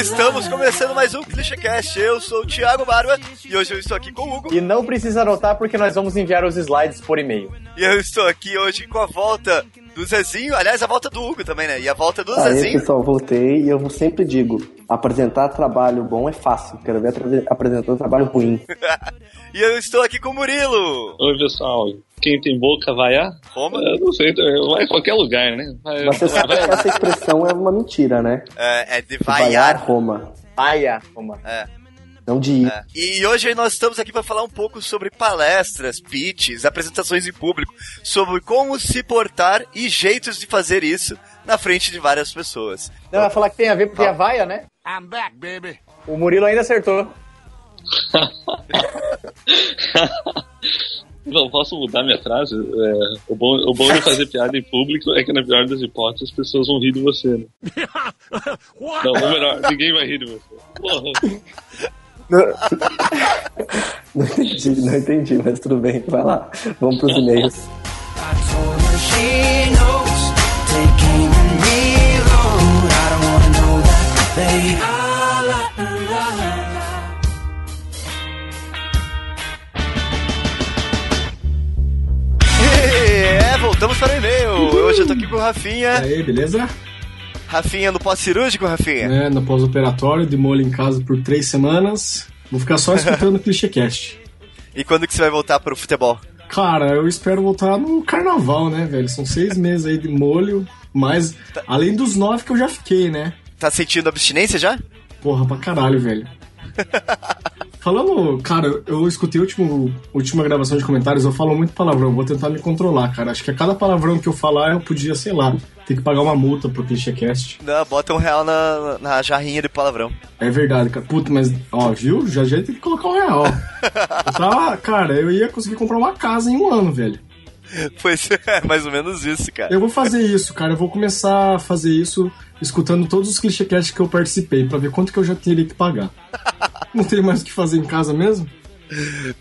Estamos começando mais um ClichêCast. Eu sou o Thiago Barba e hoje eu estou aqui com o Hugo. E não precisa anotar porque nós vamos enviar os slides por e-mail. E eu estou aqui hoje com a volta do Zezinho, aliás, a volta do Hugo também, né? E a volta do Aí, Zezinho. pessoal, voltei e eu sempre digo: apresentar trabalho bom é fácil, quero ver apresentando trabalho ruim. e eu estou aqui com o Murilo. Oi, pessoal. Quem tem boca vai a? Roma. Eu não sei, vai em qualquer lugar, né? Vai, Você vai- sabe que essa expressão é uma mentira, né? É, é de Vaiar vaiar. Roma, Aia, Roma. É, não de ir. é. E hoje nós estamos aqui para falar um pouco sobre palestras, pitches, apresentações em público, sobre como se portar e jeitos de fazer isso na frente de várias pessoas. Não, vai falar que tem a ver porque é a vaia, né? I'm back, baby. O Murilo ainda acertou. Não, posso mudar minha frase? É, o, bom, o bom de fazer piada em público é que, na pior das hipóteses, as pessoas vão rir de você, né? Não, ou melhor, ninguém vai rir de você. Porra. Não entendi, não entendi, mas tudo bem, vai lá. Vamos pros e-mails. She knows taking me low. I don't wanna know that they are la, É, voltamos para o e-mail. Hoje eu tô aqui com o Rafinha. E aí, beleza? Rafinha no pós-cirúrgico, Rafinha. É, no pós-operatório, de molho em casa por três semanas. Vou ficar só escutando o ClichêCast. E quando que você vai voltar pro futebol? Cara, eu espero voltar no carnaval, né, velho? São seis meses aí de molho, mas além dos nove que eu já fiquei, né? Tá sentindo abstinência já? Porra, pra caralho, velho. Falando, cara, eu escutei a último, última gravação de comentários, eu falo muito palavrão, vou tentar me controlar, cara. Acho que a cada palavrão que eu falar, eu podia, sei lá, ter que pagar uma multa pro ClichêCast. Não, bota um real na, na jarrinha de palavrão. É verdade, cara. Puta, mas, ó, viu? Já já tem que colocar um real. Eu tava, cara, eu ia conseguir comprar uma casa em um ano, velho. Pois é, mais ou menos isso, cara. Eu vou fazer isso, cara. Eu vou começar a fazer isso escutando todos os clichêcasts que eu participei, pra ver quanto que eu já teria que pagar. Não tem mais o que fazer em casa mesmo?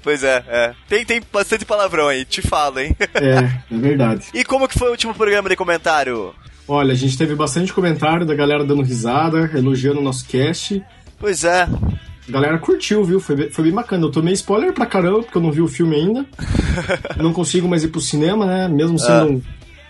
Pois é, é. Tem, tem bastante palavrão aí, te falo, hein? É, é verdade. E como que foi o último programa de comentário? Olha, a gente teve bastante comentário da galera dando risada, elogiando o nosso cast. Pois é. A galera curtiu, viu? Foi, bem- foi bem bacana. Eu tomei spoiler pra caramba, porque eu não vi o filme ainda. não consigo mais ir pro cinema, né? Mesmo sendo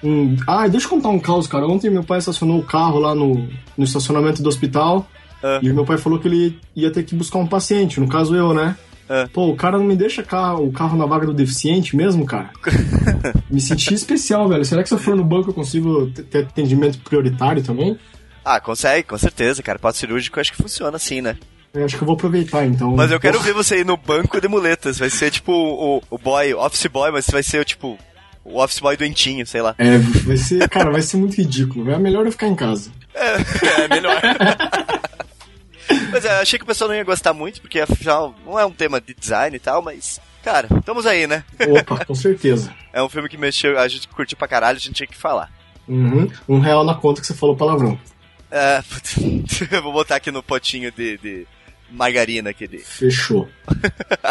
um, um. Ah, deixa eu contar um caos, cara. Ontem meu pai estacionou o carro lá no, no estacionamento do hospital. Ah. E meu pai falou que ele ia ter que buscar um paciente, no caso eu, né? Ah. Pô, o cara não me deixa carro, o carro na vaga do deficiente mesmo, cara. me senti especial, velho. Será que se eu for no banco eu consigo ter- atendimento prioritário também? Ah, consegue, com certeza, cara. Pós-cirúrgico acho que funciona assim, né? Eu acho que eu vou aproveitar, então. Mas eu quero ver você ir no banco de muletas. Vai ser tipo o, o boy, office boy, mas vai ser tipo o office boy doentinho, sei lá. É, vai ser, cara, vai ser muito ridículo. É melhor eu ficar em casa. É, é melhor. Mas é, achei que o pessoal não ia gostar muito, porque afinal não é um tema de design e tal, mas. Cara, estamos aí, né? Opa, com certeza. É um filme que mexeu, a gente curtiu pra caralho, a gente tinha que falar. Uhum. Um real na conta que você falou palavrão. É, vou botar aqui no potinho de, de margarina aqui. De... Fechou.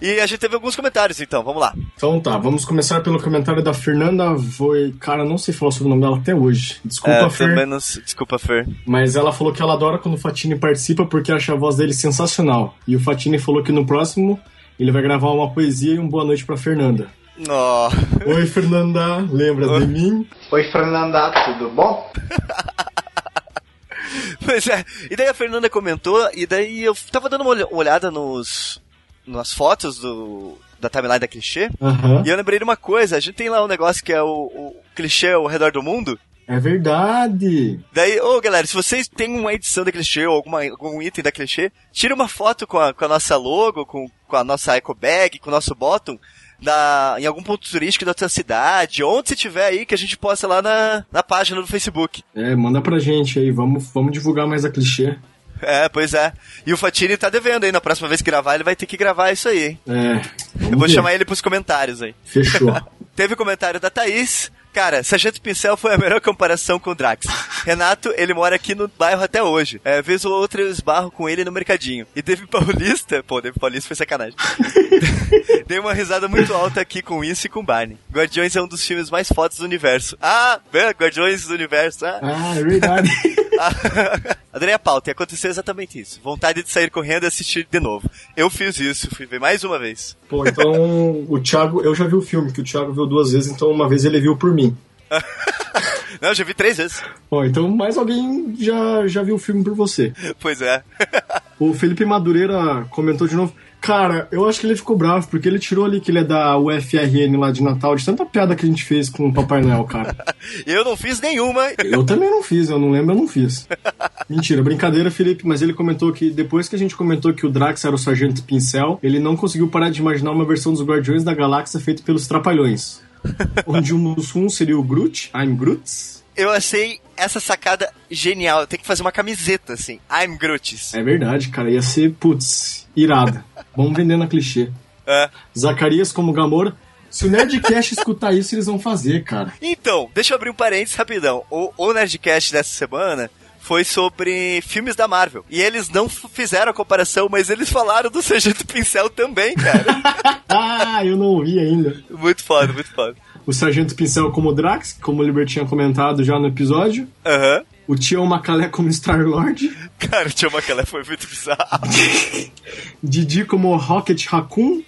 E a gente teve alguns comentários, então, vamos lá. Então tá, vamos começar pelo comentário da Fernanda Voi. Cara, não sei falar sobre o nome dela até hoje. Desculpa, É, Fer. menos, desculpa, Fer. Mas ela falou que ela adora quando o Fatini participa porque acha a voz dele sensacional. E o Fatini falou que no próximo ele vai gravar uma poesia e um boa noite pra Fernanda. Ó, Oi, Fernanda, lembra de mim? Oi, Fernanda, tudo bom? Pois é. E daí a Fernanda comentou, e daí eu tava dando uma olha- olhada nos nas fotos do da timeline da clichê, Aham. e eu lembrei de uma coisa, a gente tem lá um negócio que é o, o clichê ao redor do mundo. É verdade. Daí, ô galera, se vocês têm uma edição da clichê ou alguma, algum item da clichê, tira uma foto com a, com a nossa logo, com, com a nossa eco bag, com o nosso bottom, da, em algum ponto turístico da tua cidade, onde você tiver aí, que a gente posta lá na, na página do Facebook. É, manda pra gente aí, vamos, vamos divulgar mais a clichê. É, pois é. E o Fatini tá devendo aí, na próxima vez que gravar, ele vai ter que gravar isso aí, hein? É. Eu vou chamar ele pros comentários aí. Fechou. Teve comentário da Thaís, Cara, Sargento Pincel foi a melhor comparação com o Drax. Renato, ele mora aqui no bairro até hoje. É, vez ou outra eu esbarro com ele no mercadinho. E Dave Paulista, pô, Dave Paulista foi sacanagem. Dei uma risada muito alta aqui com isso e com Barney. Guardiões é um dos filmes mais fodas do universo. Ah, Guardiões do Universo. Ah. Ah, é verdade. Adorei a pauta e aconteceu exatamente isso. Vontade de sair correndo e assistir de novo. Eu fiz isso, fui ver mais uma vez. Pô, então o Thiago, eu já vi o filme, que o Thiago viu duas vezes, então uma vez ele viu por mim. Não, eu já vi três vezes. Pô, então mais alguém já, já viu o filme por você. Pois é. O Felipe Madureira comentou de novo. Cara, eu acho que ele ficou bravo, porque ele tirou ali que ele é da UFRN lá de Natal, de tanta piada que a gente fez com o Papai Noel, cara. Eu não fiz nenhuma. Eu também não fiz, eu não lembro, eu não fiz. Mentira, brincadeira, Felipe, mas ele comentou que depois que a gente comentou que o Drax era o Sargento Pincel, ele não conseguiu parar de imaginar uma versão dos Guardiões da Galáxia feita pelos Trapalhões. onde o Mussum seria o Groot, I'm Groots. Eu achei essa sacada genial. Tem que fazer uma camiseta assim. I'm Groots. É verdade, cara, ia ser, putz, irado. Vamos vender na clichê. É. Zacarias como Gamora. Se o Nerdcast escutar isso, eles vão fazer, cara. Então, deixa eu abrir um parênteses rapidão. O, o Nerdcast dessa semana foi sobre filmes da Marvel. E eles não fizeram a comparação, mas eles falaram do Sargento Pincel também, cara. Ah, eu não ouvi ainda. muito foda, muito foda. O Sargento Pincel como Drax, como o Liber tinha comentado já no episódio. Aham. O Tião Macalé como Star-Lord. Cara, o Tio Macalé foi muito bizarro. Didi como Rocket Raccoon.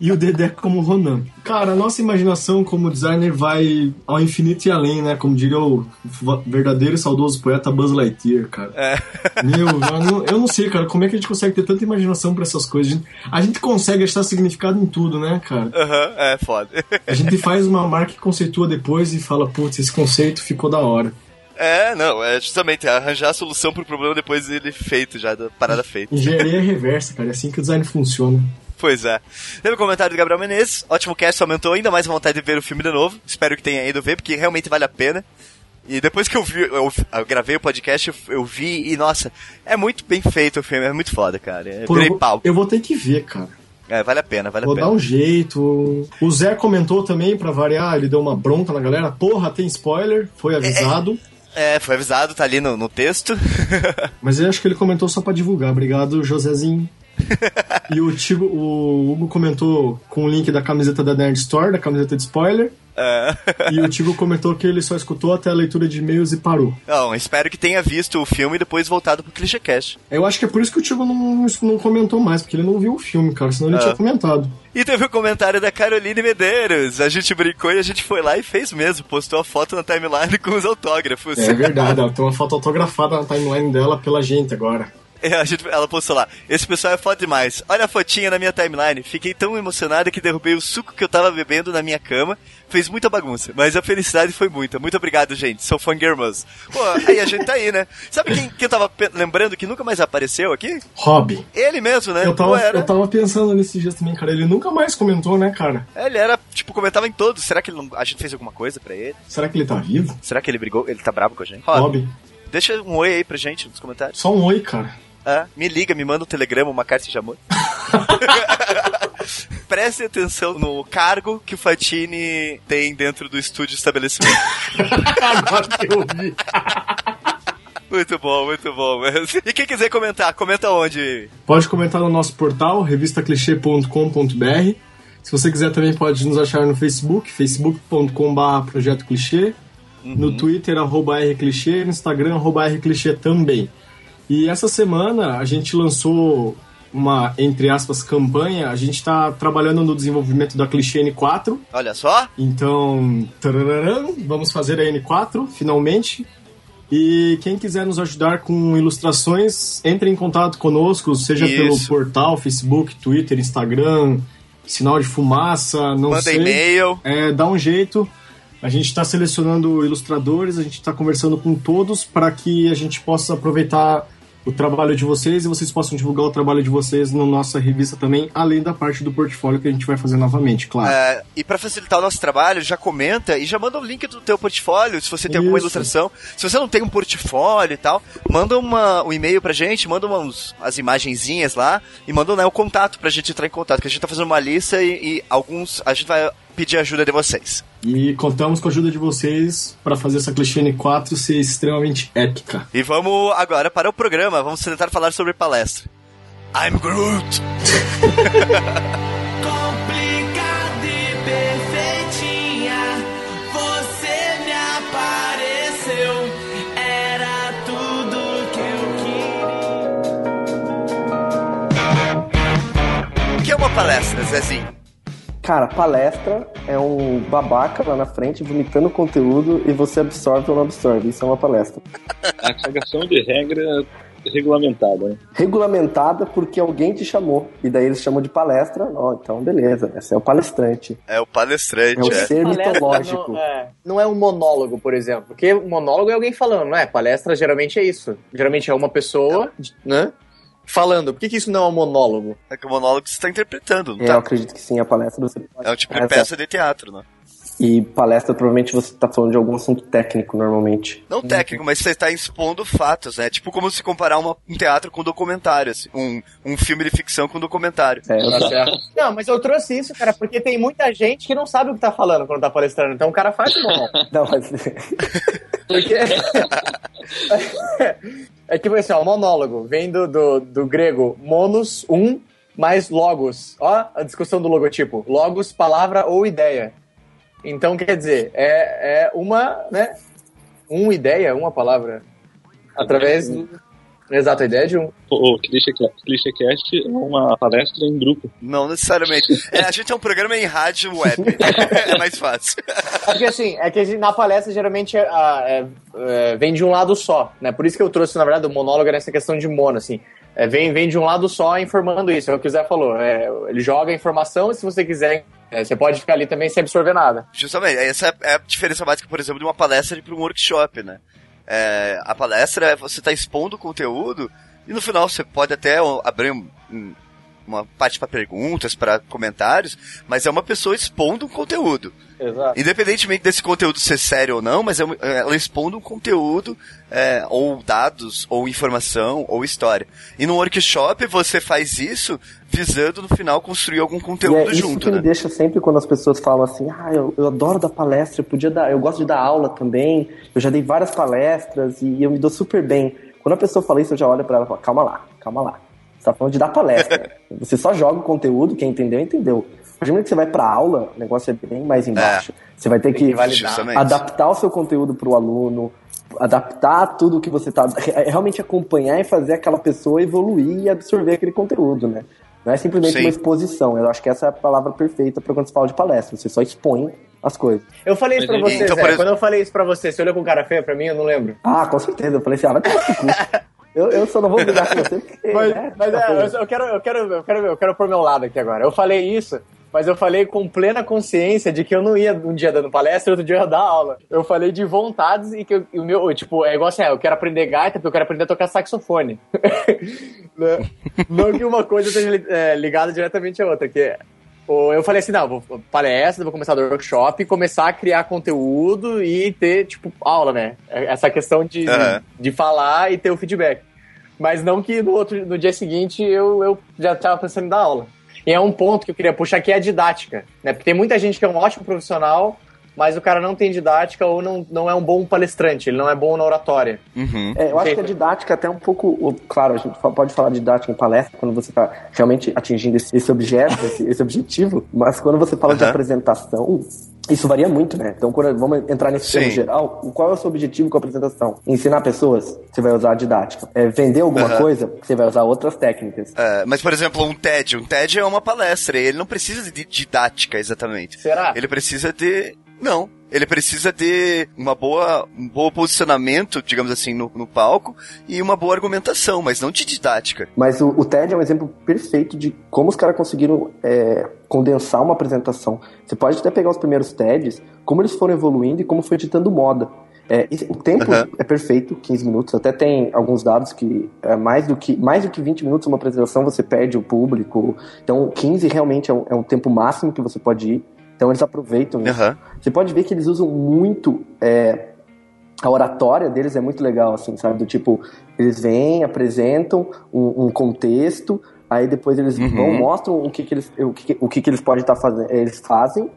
E o Dedé como Ronan. Cara, a nossa imaginação como designer vai ao infinito e além, né? Como diria o verdadeiro e saudoso poeta Buzz Lightyear, cara. É. Meu, eu não, eu não sei, cara, como é que a gente consegue ter tanta imaginação pra essas coisas? A gente, a gente consegue achar significado em tudo, né, cara? Aham, é foda. A gente faz uma marca que conceitua depois e fala, putz, esse conceito ficou da hora. É, não, é justamente arranjar a solução pro problema depois dele feito, já, da parada feita. Engenharia reversa, cara, é assim que o design funciona. Pois é. Teve um comentário do Gabriel Menezes. Ótimo cast, aumentou ainda mais a vontade de ver o filme de novo. Espero que tenha ido ver, porque realmente vale a pena. E depois que eu vi, eu, eu gravei o podcast, eu, eu vi e, nossa, é muito bem feito o filme, é muito foda, cara. É, Pô, eu, virei vou, pau. eu vou ter que ver, cara. É, vale a pena, vale Vou a pena. dar um jeito. O Zé comentou também, pra variar, ele deu uma bronca na galera. Porra, tem spoiler, foi avisado. É, foi avisado, tá ali no, no texto. Mas eu acho que ele comentou só pra divulgar. Obrigado, Josézinho. e o, Tigo, o Hugo comentou com o link da camiseta da Nerd Store, da camiseta de spoiler. É. E o Tigo comentou que ele só escutou até a leitura de e-mails e parou. Não, espero que tenha visto o filme e depois voltado pro ClichêCast. Eu acho que é por isso que o Tigo não, não comentou mais, porque ele não viu o filme, cara, senão ele Ah. tinha comentado. E teve o comentário da Caroline Medeiros. A gente brincou e a gente foi lá e fez mesmo. Postou a foto na timeline com os autógrafos. É verdade, ela tem uma foto autografada na timeline dela pela gente agora. É, gente- ela postou lá. Esse pessoal é foda demais. Olha a fotinha na minha timeline. Fiquei tão emocionada que derrubei o suco que eu tava bebendo na minha cama. Fez muita bagunça. Mas a felicidade foi muita. Muito obrigado, gente. Sou fangirls. Pô, aí a gente tá aí, né? Sabe quem, quem eu tava lembrando que nunca mais apareceu aqui? Hobby. Ele mesmo, né? Eu Pô, tava, era- eu tava pensando nesses dias também, cara. Ele nunca mais comentou, né, cara? Ele era, tipo, comentava em todos. Será que ele não- a gente fez alguma coisa pra ele? Será que ele tá vivo? Será que ele brigou? Ele tá bravo com a gente? Ó, Hobby. deixa um oi aí pra gente nos comentários. Só um oi, cara. Ah, me liga, me manda um telegrama, uma carta de amor. Preste atenção no cargo que o Fatini tem dentro do estúdio estabelecimento. Agora que eu vi. Muito bom, muito bom. E quem quiser comentar, comenta onde? Pode comentar no nosso portal, revistaclichê.com.br. Se você quiser também pode nos achar no Facebook, facebook.com.br Projeto Clichê. No Twitter, arroba rclichê. No Instagram, arroba rclichê também. E essa semana a gente lançou uma, entre aspas, campanha. A gente está trabalhando no desenvolvimento da Clichê N4. Olha só. Então, tarararam, vamos fazer a N4, finalmente. E quem quiser nos ajudar com ilustrações, entre em contato conosco, seja Isso. pelo portal, Facebook, Twitter, Instagram, sinal de fumaça, não Manda sei. e-mail. É, dá um jeito. A gente está selecionando ilustradores, a gente está conversando com todos para que a gente possa aproveitar o trabalho de vocês e vocês possam divulgar o trabalho de vocês na nossa revista também, além da parte do portfólio que a gente vai fazer novamente, claro. É, e pra facilitar o nosso trabalho, já comenta e já manda o link do teu portfólio, se você tem alguma Isso. ilustração. Se você não tem um portfólio e tal, manda uma, um e-mail pra gente, manda umas as imagenzinhas lá e manda né, o contato pra gente entrar em contato, que a gente tá fazendo uma lista e, e alguns a gente vai pedir ajuda de vocês. E contamos com a ajuda de vocês para fazer essa Clichê N4 ser extremamente épica. E vamos agora para o programa. Vamos tentar falar sobre palestra. I'm Groot! Complicada e perfeitinha, você me apareceu. Era tudo que eu queria. O que é uma palestra, Zezinho? Cara, palestra é um babaca lá na frente vomitando conteúdo e você absorve ou não absorve. Isso é uma palestra. A cagação de regra regulamentada, né? Regulamentada porque alguém te chamou. E daí eles chamam de palestra. Ó, então beleza, esse é o palestrante. É o palestrante, É o é. ser Palestra mitológico. Não é, não é um monólogo, por exemplo. Porque monólogo é alguém falando, não é? Palestra geralmente é isso. Geralmente é uma pessoa, né? Falando. Por que, que isso não é um monólogo? É que o monólogo você está interpretando, não É, eu tá? acredito que sim, a palestra você pode. É um tipo de peça de teatro, né? E palestra, provavelmente você tá falando de algum assunto técnico, normalmente. Não técnico, mas você está expondo fatos, né? Tipo como se comparar uma- um teatro com um documentário, assim. Um, um filme de ficção com um documentário. É, eu Tá certo. Não, mas eu trouxe isso, cara, porque tem muita gente que não sabe o que tá falando quando tá palestrando. Então o cara faz o monólogo. Não, mas... Porque. é que assim, ó, monólogo vem do, do, do grego monos, um, mais logos. Ó, a discussão do logotipo. Logos, palavra ou ideia. Então, quer dizer, é, é uma, né? Uma ideia, uma palavra. Através do. Exato, a ideia de um. O Clichêcast Clichêcast é uma palestra em grupo. Não necessariamente. É, a gente é um programa em rádio web. é mais fácil. É que assim, é que a gente- na palestra geralmente é, é, é, vem de um lado só, né? Por isso que eu trouxe, na verdade, o monólogo nessa questão de mono, assim. É, vem, vem de um lado só informando isso, é o que o Zé falou. É, ele joga a informação e se você quiser, é, você pode ficar ali também sem absorver nada. Justamente, essa é a diferença básica, por exemplo, de uma palestra para um workshop, né? É, a palestra é você tá expondo o conteúdo e no final você pode até abrir um- uma parte para perguntas, para comentários, mas é uma pessoa expondo um conteúdo. Exato. Independentemente desse conteúdo ser sério ou não, mas é uma- ela expondo um conteúdo, é, ou dados, ou informação, ou história. E no workshop você faz isso visando no final construir algum E conteúdo é isso junto, que né? me deixa sempre quando as pessoas falam assim, ah, eu, eu adoro dar palestra, eu podia dar, eu gosto de dar aula também, eu já dei várias palestras e eu me dou super bem. Quando a pessoa fala isso, eu já olho pra ela e falo, calma lá, calma lá. Você tá falando de dar palestra. você só joga o conteúdo, quem entendeu, entendeu. A partir do momento que você vai pra aula, o negócio é bem mais embaixo. Você vai ter que que, adaptar o seu conteúdo pro aluno, adaptar tudo que você tá. é Realmente acompanhar e fazer aquela pessoa evoluir e absorver aquele conteúdo, né? Não é simplesmente Sim. uma exposição. Eu acho que essa é a palavra perfeita para quando se fala de palestra. Você só expõe as coisas. Eu falei isso pra Mas, você, então, Zé. exemplo- Quando eu falei isso pra você, você olhou com cara feia pra mim? Eu não lembro. Ah, com certeza. Eu falei assim, ah, vai tomar no cu. Eu, eu só não vou brigar com você porque. Mas, né, mas tá é, eu, eu quero, eu, quero, eu, quero, eu quero pôr meu lado aqui agora. Eu falei isso, mas eu falei com plena consciência de que eu não ia um dia dando palestra e outro dia eu ia dar aula. Eu falei de vontades e que eu- o meu, tipo, é igual assim, ah, eu quero aprender gaita porque eu quero aprender a tocar saxofone. Né? não que uma coisa esteja é, ligada diretamente à outra, que é- ou eu falei assim, não, vou palestra, vou começar do workshop, começar a criar conteúdo e ter, tipo, aula, né? Essa questão de, Aham. de falar e ter o feedback. Mas não que no, outro, no dia seguinte eu, eu já estava pensando em dar aula. E é um ponto que eu queria puxar que é a didática, né? Porque tem muita gente que é um ótimo profissional, mas o cara não tem didática ou não, não é um bom palestrante, ele não é bom na oratória. Uhum. É, eu acho que a didática é até um pouco. Claro, a gente pode falar de didática em palestra quando você está realmente atingindo esse, esse objeto, esse, esse objetivo, mas quando você fala de Aham. apresentação, isso varia muito, né? Então, quando vamos entrar nesse termo Sim. geral, o- qual é o seu objetivo com a apresentação? Ensinar pessoas? Você vai usar a didática. É, vender alguma Aham. coisa? Você vai usar outras técnicas. É, mas, por exemplo, um TED. Um TED é uma palestra. e Ele não precisa de didática, exatamente. Será? Ele precisa de. Não. Ele precisa de uma boa, um bom posicionamento, digamos assim, no, no palco e uma boa argumentação, mas não de didática. Mas o, o TED é um exemplo perfeito de como os caras conseguiram é, condensar uma apresentação. Você pode até pegar os primeiros TEDs, como eles foram evoluindo e como foi ditando moda. É, o tempo Aham. é perfeito, 15 minutos. Até tem alguns dados que é mais do que mais do que 20 minutos uma apresentação você perde o público. Então 15 realmente é um, é um tempo máximo que você pode ir. Então eles aproveitam isso. Aham. Você pode ver que eles usam muito. é, a oratória deles é muito legal, assim, sabe? Do tipo, eles vêm, apresentam um, um contexto, aí depois eles Uhum. vão, mostram o que, que eles, o que, o que, que eles podem estar fazendo, eles fazem,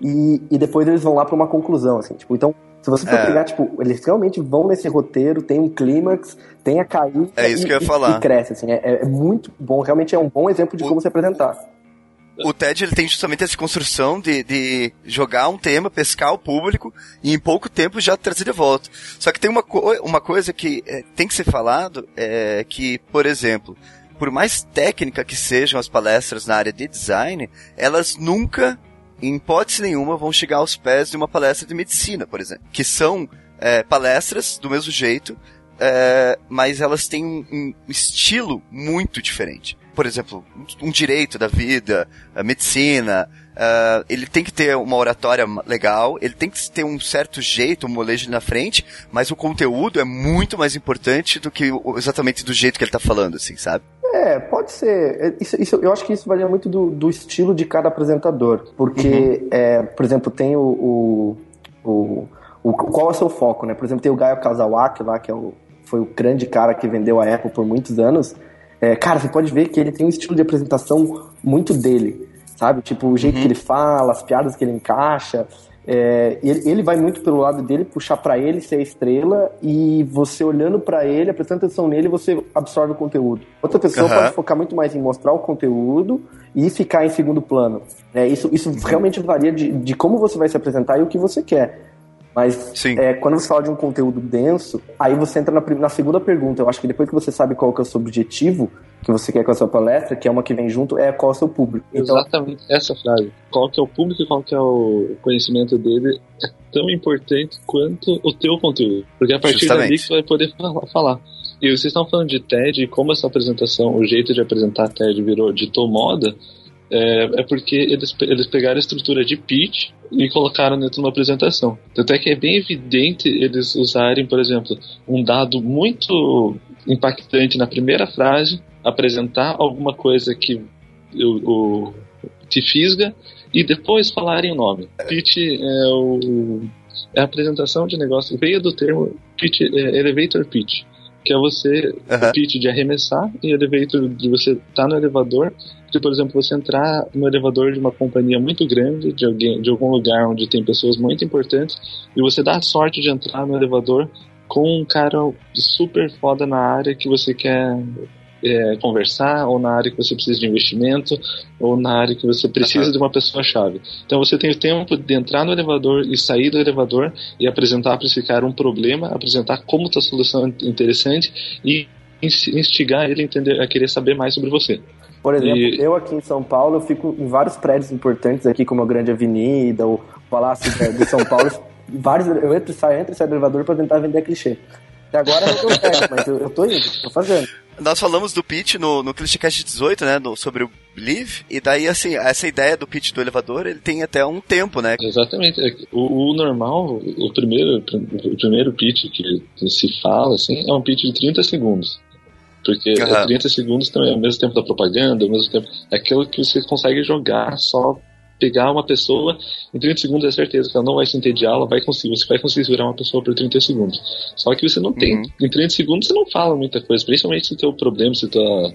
e, e depois eles vão lá pra uma conclusão, assim, tipo, então, se você for É. pegar, tipo, eles realmente vão nesse roteiro, tem um clímax, tem a caída É isso e, que eu ia e- falar. e cresce, assim, é, é muito bom, realmente é um bom exemplo de O- como se apresentar. O TED ele tem justamente essa construção de, de jogar um tema, pescar o público e em pouco tempo já trazer de volta. Só que tem uma, co- uma coisa que é, tem que ser falado, é que, por exemplo, por mais técnica que sejam as palestras na área de design, elas nunca, em hipótese nenhuma, vão chegar aos pés de uma palestra de medicina, por exemplo. Que são é, palestras do mesmo jeito, é, mas elas têm um, um estilo muito diferente. Por exemplo, um direito da vida, a medicina, ah, ele tem que ter uma oratória legal, ele tem que ter um certo jeito, um molejo na frente, mas o conteúdo é muito mais importante do que exatamente do jeito que ele tá falando, assim, sabe? É, pode ser. É, Isso, isso- eu acho que isso varia muito do, do estilo de cada apresentador. Porque, é, por exemplo, tem o, o, o, o- Qual é o seu foco, né? Por exemplo, tem o Gaio Kazawaki lá, que é o, foi o grande cara que vendeu a Apple por muitos anos. É, cara, você pode ver que ele tem um estilo de apresentação muito dele, sabe? Tipo, o jeito que ele fala, as piadas que ele encaixa. É, ele, ele vai muito pelo lado dele, puxar pra ele ser a estrela e você olhando pra ele, prestando atenção nele, você absorve o conteúdo. Outra pessoa Aham. pode focar muito mais em mostrar o conteúdo e ficar em segundo plano. É, isso, isso realmente varia de, de como você vai se apresentar e o que você quer. Mas Sim. é, quando você fala de um conteúdo denso, aí você entra na, na segunda pergunta. Eu acho que depois que você sabe qual que é o seu objetivo que você quer com a sua palestra, que é uma que vem junto, é qual é o seu público. Então, Exatamente essa frase. Qual que é o público e qual que é o conhecimento dele é tão importante quanto o teu conteúdo. Porque é a partir Justamente. dali você vai poder fala- falar. E vocês estão falando de TED e como essa apresentação, o jeito de apresentar TED virou, ditou moda, é, é porque eles, eles pegaram a estrutura de pitch e colocaram dentro de uma apresentação. Tanto é que é bem evidente eles usarem, por exemplo, um dado muito impactante na primeira frase, apresentar alguma coisa que o, o- te fisga e depois falarem o nome. Pitch é, o, é a apresentação de negócio, veio do termo pitch, é, elevator pitch, que é você o pitch de arremessar e elevator de você estar no elevador. Se, por exemplo, você entrar no elevador de uma companhia muito grande, de, alguém, de algum lugar onde tem pessoas muito importantes, e você dá a sorte de entrar no elevador com um cara super foda na área que você quer é, conversar, ou na área que você precisa de investimento, ou na área que você precisa de uma pessoa-chave. Então você tem o tempo de entrar no elevador e sair do elevador e apresentar para esse cara um problema, apresentar como está a solução interessante e ins- instigar ele a, entender, a querer saber mais sobre você. Por exemplo, E- eu aqui em São Paulo, eu fico em vários prédios importantes aqui, como a Grande Avenida, o Palácio de- São Paulo. vários, eu entro e saio, entro e saio do elevador pra tentar vender clichê. Até agora não deu certo, mas eu, eu tô indo, tô fazendo. Nós falamos do pitch no, no Clichecast 18, né, no- sobre o Believe, e daí, assim, essa ideia do pitch do elevador, ele tem até um tempo, né? Exatamente. É O, o normal, o primeiro, o primeiro pitch que se fala, assim, é um pitch de 30 segundos. Porque Aham. é 30 segundos também é o mesmo tempo da propaganda, é o mesmo tempo. É aquilo que você consegue jogar só pegar uma pessoa em 30 segundos é certeza que ela não vai se entediar, ela vai conseguir, você vai conseguir segurar uma pessoa por 30 segundos. Só que você não tem. Uhum. Em 30 segundos você não fala muita coisa, principalmente se o teu problema, se tua,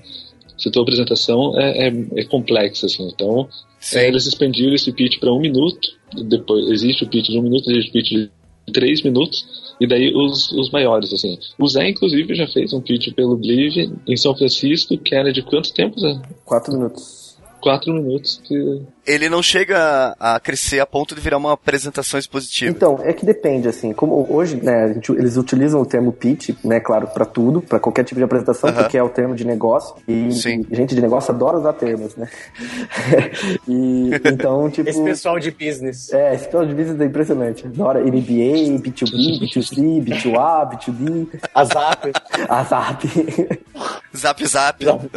se tua apresentação é, é, é complexa, assim. Então, é, eles expandiram esse pitch para um minuto, depois existe o pitch de um minuto, existe o pitch de três minutos, e daí os, os maiores, assim. O Zé, inclusive, já fez um pitch pelo Believe em São Francisco, que era de quanto tempo, Zé? Quatro minutos. Quatro minutos, que Ele não chega a crescer a ponto de virar uma apresentação expositiva. Então, é que depende, assim, como hoje, né, a gente- eles utilizam o termo pitch, né, claro, pra tudo, pra qualquer tipo de apresentação, Aham. porque é o termo de negócio, e, Sim. gente de negócio adora usar termos, né? e, então, tipo... Esse pessoal de business. É, esse pessoal de business é impressionante. Adora NBA, B2B, B2C, B2A, B2B, A Zap. a ZAP. Zap zap. Zap,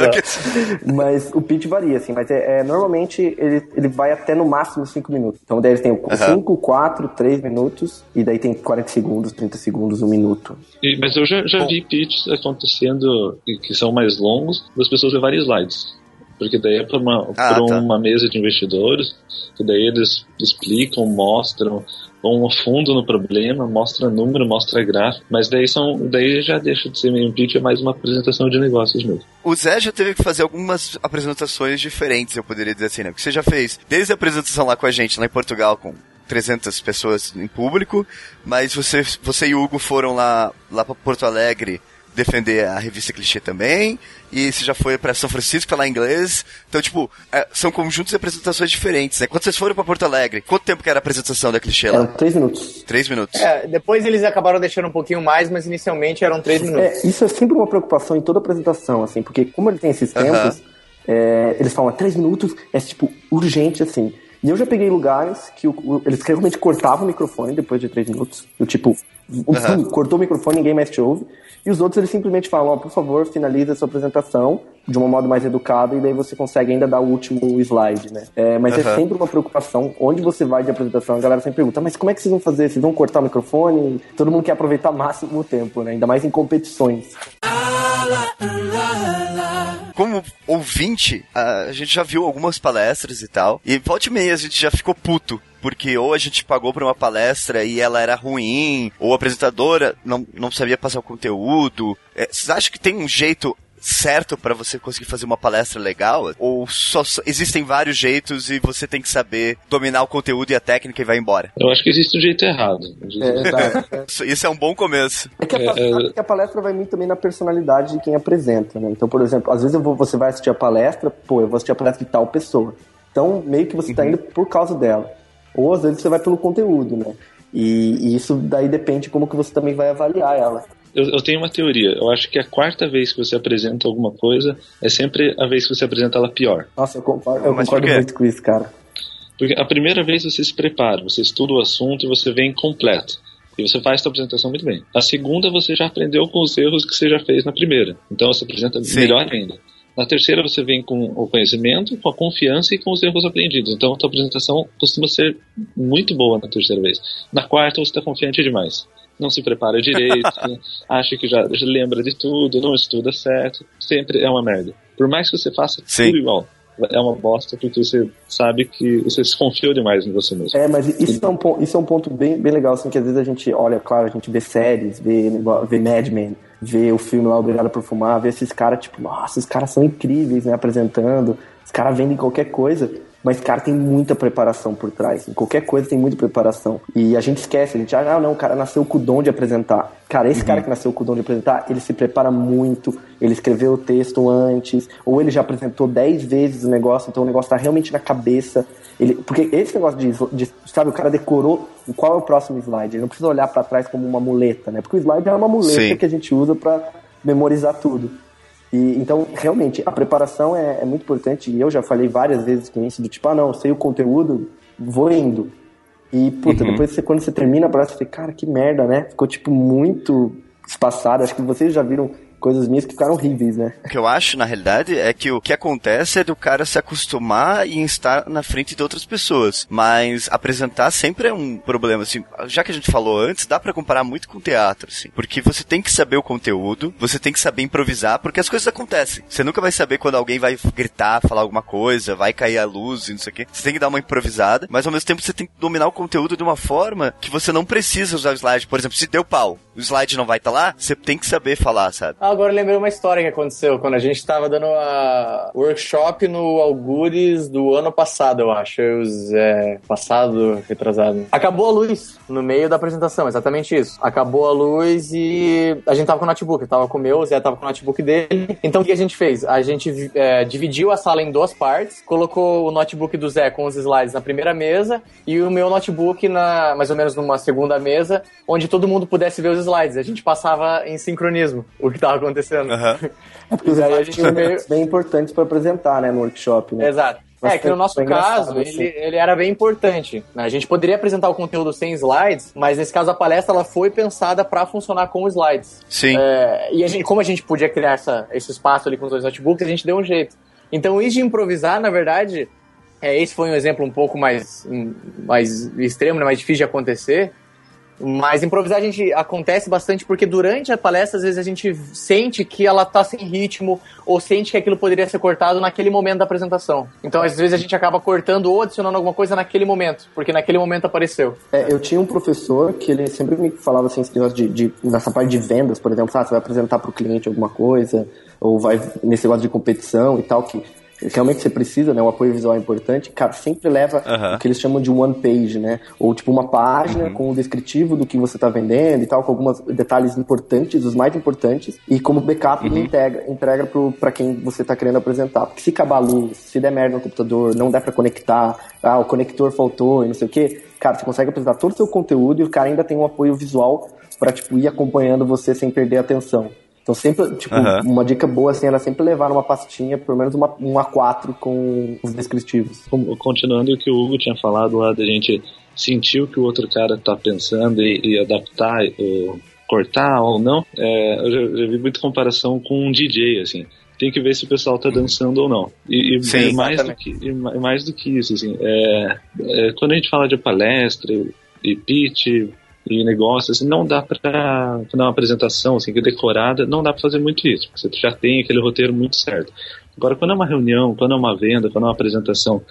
mas o pitch varia, assim, mas é, é, normalmente ele, ele vai até no máximo 5 minutos. Então daí têm Aham. 5, 4, 3 minutos, e daí tem 40 segundos, 30 segundos, 1 minuto. E- mas eu já, já vi pitches acontecendo que são mais longos, das pessoas levarem slides. porque daí é por uma, Ah, tá. uma mesa de investidores, que daí eles explicam, mostram, vão a fundo no problema, mostra número, mostra gráfico, mas daí são, daí já deixa de ser meio pitch, é mais uma apresentação de negócios mesmo. O Zé já teve que fazer algumas apresentações diferentes, eu poderia dizer assim, né? Porque você já fez desde a apresentação lá com a gente, lá em Portugal, com 300 pessoas em público, mas você, você e o Hugo foram lá, lá pra Porto Alegre defender a revista Clichê também, e você já foi pra São Francisco falar inglês, então, tipo, é, são conjuntos de apresentações diferentes, né? Quando vocês foram pra Porto Alegre, quanto tempo que era a apresentação da Clichê Eram lá? três minutos. Três minutos. É, depois eles acabaram deixando um pouquinho mais, mas inicialmente eram três minutos. É, isso é sempre uma preocupação em toda apresentação, assim, porque como ele tem esses tempos, é, eles falam, "Ah, três minutos é, tipo, urgente, assim. E eu já peguei lugares que o- o- eles realmente cortavam o microfone depois de três minutos. Eu, tipo, Aham. cortou o microfone, ninguém mais te ouve. E os outros, eles simplesmente falam, ó, por favor, finalize a sua apresentação de um modo mais educado e daí você consegue ainda dar o último slide, né? É, mas é Aham. sempre uma preocupação. Onde você vai de apresentação, a galera sempre pergunta, mas como é que vocês vão fazer? Vocês vão cortar o microfone? Todo mundo quer aproveitar ao máximo o tempo, né? Ainda mais em competições. como ouvinte, a gente já viu algumas palestras e tal. E volta e meia a gente já ficou puto. Porque ou a gente pagou pra uma palestra e ela era ruim, ou a apresentadora não, não sabia passar o conteúdo. É, vocês acham que tem um jeito certo pra você conseguir fazer uma palestra legal? Ou só existem vários jeitos e você tem que saber dominar o conteúdo e a técnica e vai embora? Eu acho que existe um jeito errado. É. Isso, isso é um bom começo. É que, a, É, é- que a palestra vai muito também na personalidade de quem apresenta, né? Então, por exemplo, às vezes eu vou, você vai assistir a palestra, pô, eu vou assistir a palestra de tal pessoa. Então, meio que você tá indo por causa dela. Ou às vezes você vai pelo conteúdo, né? E, e isso daí depende como que você também vai avaliar ela. Eu, eu tenho uma teoria. Eu acho que a quarta vez que você apresenta alguma coisa é sempre a vez que você apresenta ela pior. Nossa, eu concordo, eu concordo muito com isso, cara. Porque a primeira vez você se prepara, você estuda o assunto e você vem completo. E você faz sua apresentação muito bem. A segunda você já aprendeu com os erros que você já fez na primeira. Então você apresenta Sim. melhor ainda. Na terceira você vem com o conhecimento, com a confiança e com os erros aprendidos. Então a tua apresentação costuma ser muito boa na terceira vez. Na quarta você está confiante demais. Não se prepara direito, acha que já, já lembra de tudo, não estuda certo. Sempre é uma merda. Por mais que você faça Sim. tudo igual, é uma bosta porque você sabe que você se confiou demais em você mesmo. É, mas isso é um, pon- isso é um ponto bem, bem legal, assim, que às vezes a gente olha, claro, a gente vê séries, vê, vê Mad Men, vê o filme lá Obrigado por Fumar, vê esses caras, tipo, nossa, esses caras são incríveis, né, apresentando, os caras vendem qualquer coisa, mas, cara, tem muita preparação por trás, em qualquer coisa tem muita preparação, e a gente esquece, a gente, ah, não, o cara nasceu com o dom de apresentar. Cara, esse cara que nasceu com o dom de apresentar, ele se prepara muito, ele escreveu o texto antes, ou ele já apresentou 10 vezes o negócio, então o negócio tá realmente na cabeça, ele, porque esse negócio de, de- sabe, o cara decorou qual é o próximo slide. Ele não precisa olhar pra trás como uma muleta, né? Porque o slide é uma muleta Sim. que a gente usa pra memorizar tudo. E, então, realmente, a preparação é, é muito importante. E eu já falei várias vezes com isso, do tipo, ah, não, sei o conteúdo, vou indo. E, puta, depois você, quando você termina a palestra, você fica, cara, que merda, né? Ficou, tipo, muito espaçado. Acho que vocês já viram coisas minhas que ficaram horríveis, né? O que eu acho, na realidade, é que o que acontece é do cara se acostumar e estar na frente de outras pessoas. Mas apresentar sempre é um problema, assim. Já que a gente falou antes, dá pra comparar muito com teatro, assim. Porque você tem que saber o conteúdo, você tem que saber improvisar, porque as coisas acontecem. Você nunca vai saber quando alguém vai gritar, falar alguma coisa, vai cair a luz e não sei o quê. Você tem que dar uma improvisada, mas ao mesmo tempo você tem que dominar o conteúdo de uma forma que você não precisa usar o slide. Por exemplo, se deu pau, o slide não vai estar lá, você tem que saber falar, sabe? Ah, Agora lembrei uma história que aconteceu quando a gente tava dando a workshop no Algures do ano passado, eu acho. Eu, Zé, passado, retrasado. Acabou a luz no meio da apresentação, exatamente isso. Acabou a luz e a gente tava com o notebook. Tava com o meu, o Zé tava com o notebook dele. Então o que a gente fez? A gente é, dividiu a sala em duas partes, colocou o notebook do Zé com os slides na primeira mesa e o meu notebook na mais ou menos numa segunda mesa, onde todo mundo pudesse ver os slides. A gente passava em sincronismo o que tava acontecendo. Aham. É porque os E aí a slides gente são meio- bem importantes para apresentar, né, no workshop, né? Exato. Mas é que no foi- nosso caso, assim. ele, ele era bem importante. né? A gente poderia apresentar o conteúdo sem slides, mas nesse caso a palestra ela foi pensada para funcionar com slides. Sim. É, e a gente, como a gente podia criar essa- esse espaço ali com os dois notebooks, a gente deu um jeito. Então, isso de improvisar, na verdade, é, esse foi um exemplo um pouco mais, mais extremo, né, mais difícil de acontecer. Mas improvisar a gente acontece bastante porque durante a palestra, às vezes a gente sente que ela tá sem ritmo ou sente que aquilo poderia ser cortado naquele momento da apresentação. Então, às vezes a gente acaba cortando ou adicionando alguma coisa naquele momento, porque naquele momento apareceu. É, eu tinha um professor que ele sempre me falava assim, esse negócio de, de- nessa parte de vendas, por exemplo, ah, você vai apresentar para o cliente alguma coisa, ou vai nesse negócio de competição e tal, que realmente você precisa, né? O apoio visual é importante, cara, sempre leva o que eles chamam de one page, né? Ou tipo uma página com o descritivo do que você está vendendo e tal, com alguns detalhes importantes, os mais importantes, e como backup ele entrega, entrega para quem você está querendo apresentar. Porque se acabar a luz, se der merda no computador, não der para conectar, ah, o conector faltou e não sei o que, cara, você consegue apresentar todo o seu conteúdo e o cara ainda tem um apoio visual para tipo ir acompanhando você sem perder a atenção. Então sempre, tipo, Aham. uma dica boa assim era sempre levar numa pastinha, pelo menos uma, um A4 com os descritivos. Continuando o que o Hugo tinha falado lá da gente sentir o que o outro cara tá pensando e, e adaptar, ou cortar ou não, é, eu já, já vi muita comparação com um DJ, assim. Tem que ver se o pessoal tá dançando ou não. E, e- Sim, e mais, do que, e ma- mais do que isso, assim, é, é, quando a gente fala de palestra e pitch e negócio, assim, não dá pra dar uma apresentação assim, decorada, não dá pra fazer muito isso, porque você já tem aquele roteiro muito certo. Agora, quando é uma reunião, quando é uma venda, quando é uma apresentação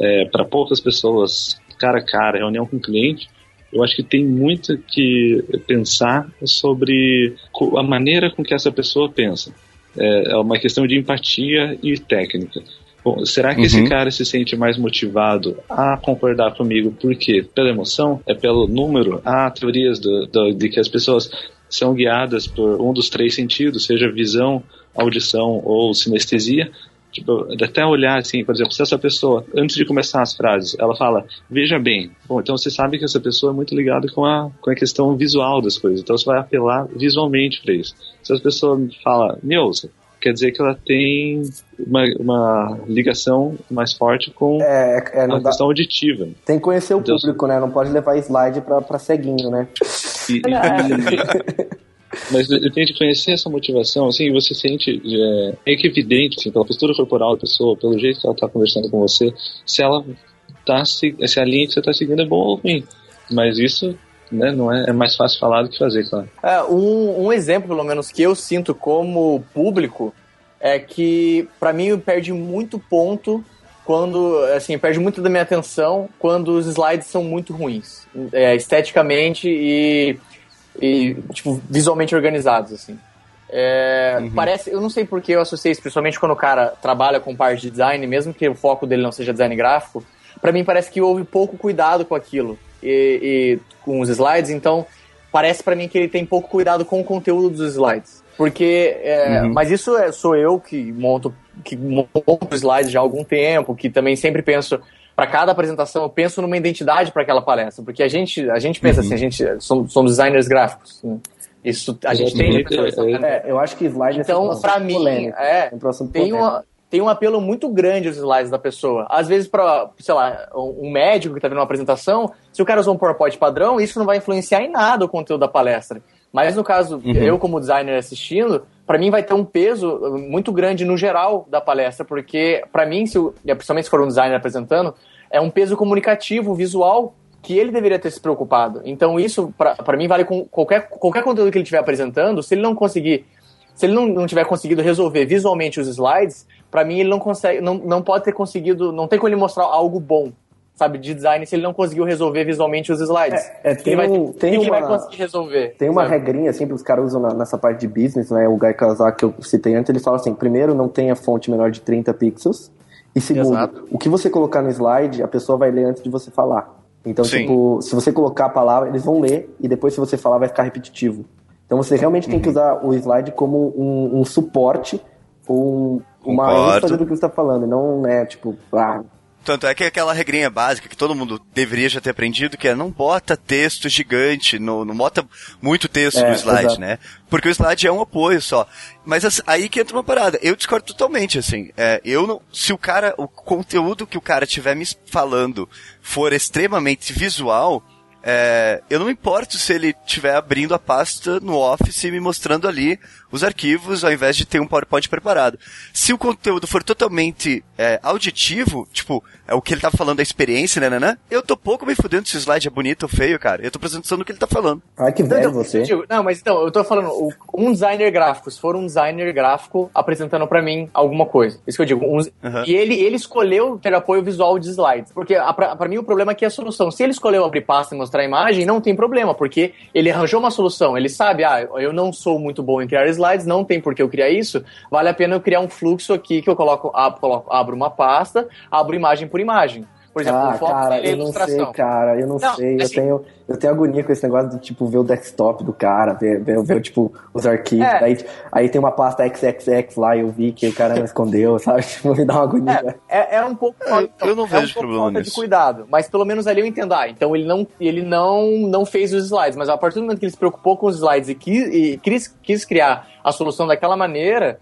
é, para poucas pessoas, cara a cara, reunião com o cliente, eu acho que tem muito que pensar sobre a maneira com que essa pessoa pensa. É, é uma questão de empatia e técnica. Bom, será que esse Uhum. cara se sente mais motivado a concordar comigo? Por quê? Pela emoção? É pelo número? Há teorias do- do- de que as pessoas são guiadas por um dos três sentidos, seja visão, audição ou sinestesia. Tipo, até olhar assim, por exemplo, se essa pessoa, antes de começar as frases, ela fala, veja bem. Bom, então você sabe que essa pessoa é muito ligada com a, com a questão visual das coisas. Então você vai apelar visualmente para isso. Se essa pessoa fala, me ouça, quer dizer que ela tem uma, uma ligação mais forte com É, é, a não dá- questão auditiva. tem que conhecer o Deus. público, né? Não pode levar slide pra, pra ceguinho, né? E- e- mas eu tenho que conhecer essa motivação, assim, você sente, é, é que evidente, assim, pela postura corporal da pessoa, pelo jeito que ela está conversando com você, se ela tá, se, se a linha que você está seguindo é boa ou ruim. Mas isso, né, não é, é mais fácil falar do que fazer, claro. É, um, um exemplo, pelo menos, que eu sinto como público é que, pra mim, perde muito ponto quando, assim, perde muito da minha atenção quando os slides são muito ruins, é, esteticamente e, e, tipo, visualmente organizados, assim. É, Parece, eu não sei porque eu associei isso, principalmente quando o cara trabalha com parte de design, mesmo que o foco dele não seja design gráfico, pra mim parece que houve pouco cuidado com aquilo e, e com os slides, então parece pra mim que ele tem pouco cuidado com o conteúdo dos slides. Porque, é, mas isso é, sou eu que monto, que monto slides já há algum tempo, que também sempre penso, para cada apresentação, eu penso numa identidade para aquela palestra, porque a gente, a gente pensa assim, a gente somos, somos designers gráficos. né? Isso, a gente tem. Exatamente, é, É, eu acho que slide é Então, um pra assunto mim, polêmico. é, um tem, uma, tem um apelo muito grande os slides da pessoa. Às vezes, para, sei lá, um médico que está vendo uma apresentação, se o cara usar um PowerPoint padrão, isso não vai influenciar em nada o conteúdo da palestra. Mas no caso, eu como designer assistindo, para mim vai ter um peso uh, muito grande no geral da palestra, porque para mim, se o- e principalmente se for um designer apresentando, é um peso comunicativo, visual, que ele deveria ter se preocupado. Então isso, para mim, vale com qualquer, qualquer conteúdo que ele estiver apresentando, se ele não conseguir se ele não, não tiver conseguido resolver visualmente os slides, pra mim ele não consegue, não, não pode ter conseguido, não tem como ele mostrar algo bom, sabe, de design se ele não conseguiu resolver visualmente os slides. É, é, tem ele vai, um- tem que ele vai uma- conseguir resolver. Tem uma sabe? regrinha, assim, que os caras usam na- nessa parte de business, né? O Guy Kawasaki que eu citei antes, ele fala assim, primeiro, não tenha fonte menor de 30 pixels. E segundo, Exato. o que você colocar no slide, a pessoa vai ler antes de você falar. Então, Sim. tipo, se você colocar a palavra, eles vão ler, e depois se você falar, vai ficar repetitivo. Então você realmente tem Uhum. que usar o slide como um, um suporte ou um- uma ênfase do que você está falando, não, né, tipo, ah, Tanto é que aquela regrinha básica que todo mundo deveria já ter aprendido, que é não bota texto gigante, não, não bota muito texto É, no slide, exato. né? Porque o slide é um apoio só. Mas assim, aí que entra uma parada. Eu discordo totalmente, assim. É, eu não. Se o cara. O conteúdo que o cara estiver me falando for extremamente visual, é, eu não me importo se ele estiver abrindo a pasta no Office e me mostrando ali os arquivos, ao invés de ter um PowerPoint preparado. Se o conteúdo for totalmente é, auditivo, tipo, é o que ele tá falando da experiência, né, né, né? Eu tô pouco me fudendo se o slide é bonito ou feio, cara. Eu tô atenção no que ele tá falando. Ai, que velho Então, você. eu digo, não, mas então, eu tô falando, o- um designer gráfico, se for um designer gráfico apresentando pra mim alguma coisa. Isso que eu digo. um- Aham. E ele, ele escolheu ter apoio visual de slides. Porque a- pra, pra mim o problema aqui é a solução. Se ele escolheu abrir pasta e mostrar a imagem, não tem problema, porque ele arranjou uma solução. Ele sabe, ah, eu não sou muito bom em criar slides, não tem por que eu criar isso. Vale a pena eu criar um fluxo aqui que eu coloco, ab- coloco abro uma pasta, abro imagem por imagem. Por exemplo, Ah, cara, é eu não sei, cara, eu não, Não, sei. Eu assim- tenho, eu tenho agonia com esse negócio de, tipo, ver o desktop do cara, ver, ver, ver, tipo, os arquivos. É. Daí, aí tem uma pasta XXX lá, eu vi que o cara não escondeu, sabe? Tipo, me dá uma agonia. É, é um pouco. eu não é vejo um problema falta nisso. de cuidado, mas pelo menos ali eu entendo. Ah, então ele não, ele não, não fez os slides, mas a partir do momento que ele se preocupou com os slides e quis, e quis, quis criar a solução daquela maneira,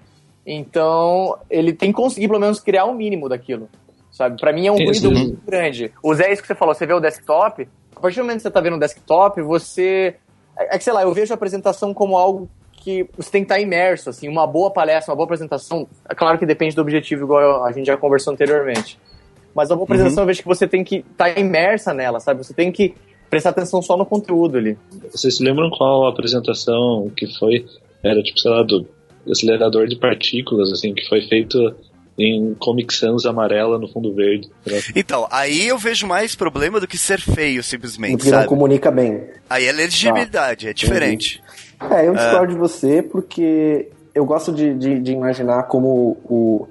então ele tem que conseguir pelo menos criar o mínimo daquilo. Sabe? Pra mim é um ruído muito grande. O Zé, isso que você falou, você vê o desktop, a partir do momento que você tá vendo o desktop, você. É é que, sei lá, eu vejo a apresentação como algo que você tem que estar imerso, assim, uma boa palestra, uma boa apresentação. É claro que depende do objetivo, igual a gente já conversou anteriormente. Mas a boa apresentação eu vejo que você tem que estar imersa nela, sabe? Você tem que prestar atenção só no conteúdo ali. Vocês se lembram qual a apresentação que foi? Era tipo, sei lá, do acelerador de partículas, assim, que foi feito em Comic Sans amarela no fundo verde. Então, aí eu vejo mais problema do que ser feio, simplesmente, Porque não sabe? comunica bem. Aí é legibilidade, é diferente. É, eu discordo de você porque eu gosto de, de, de imaginar como o.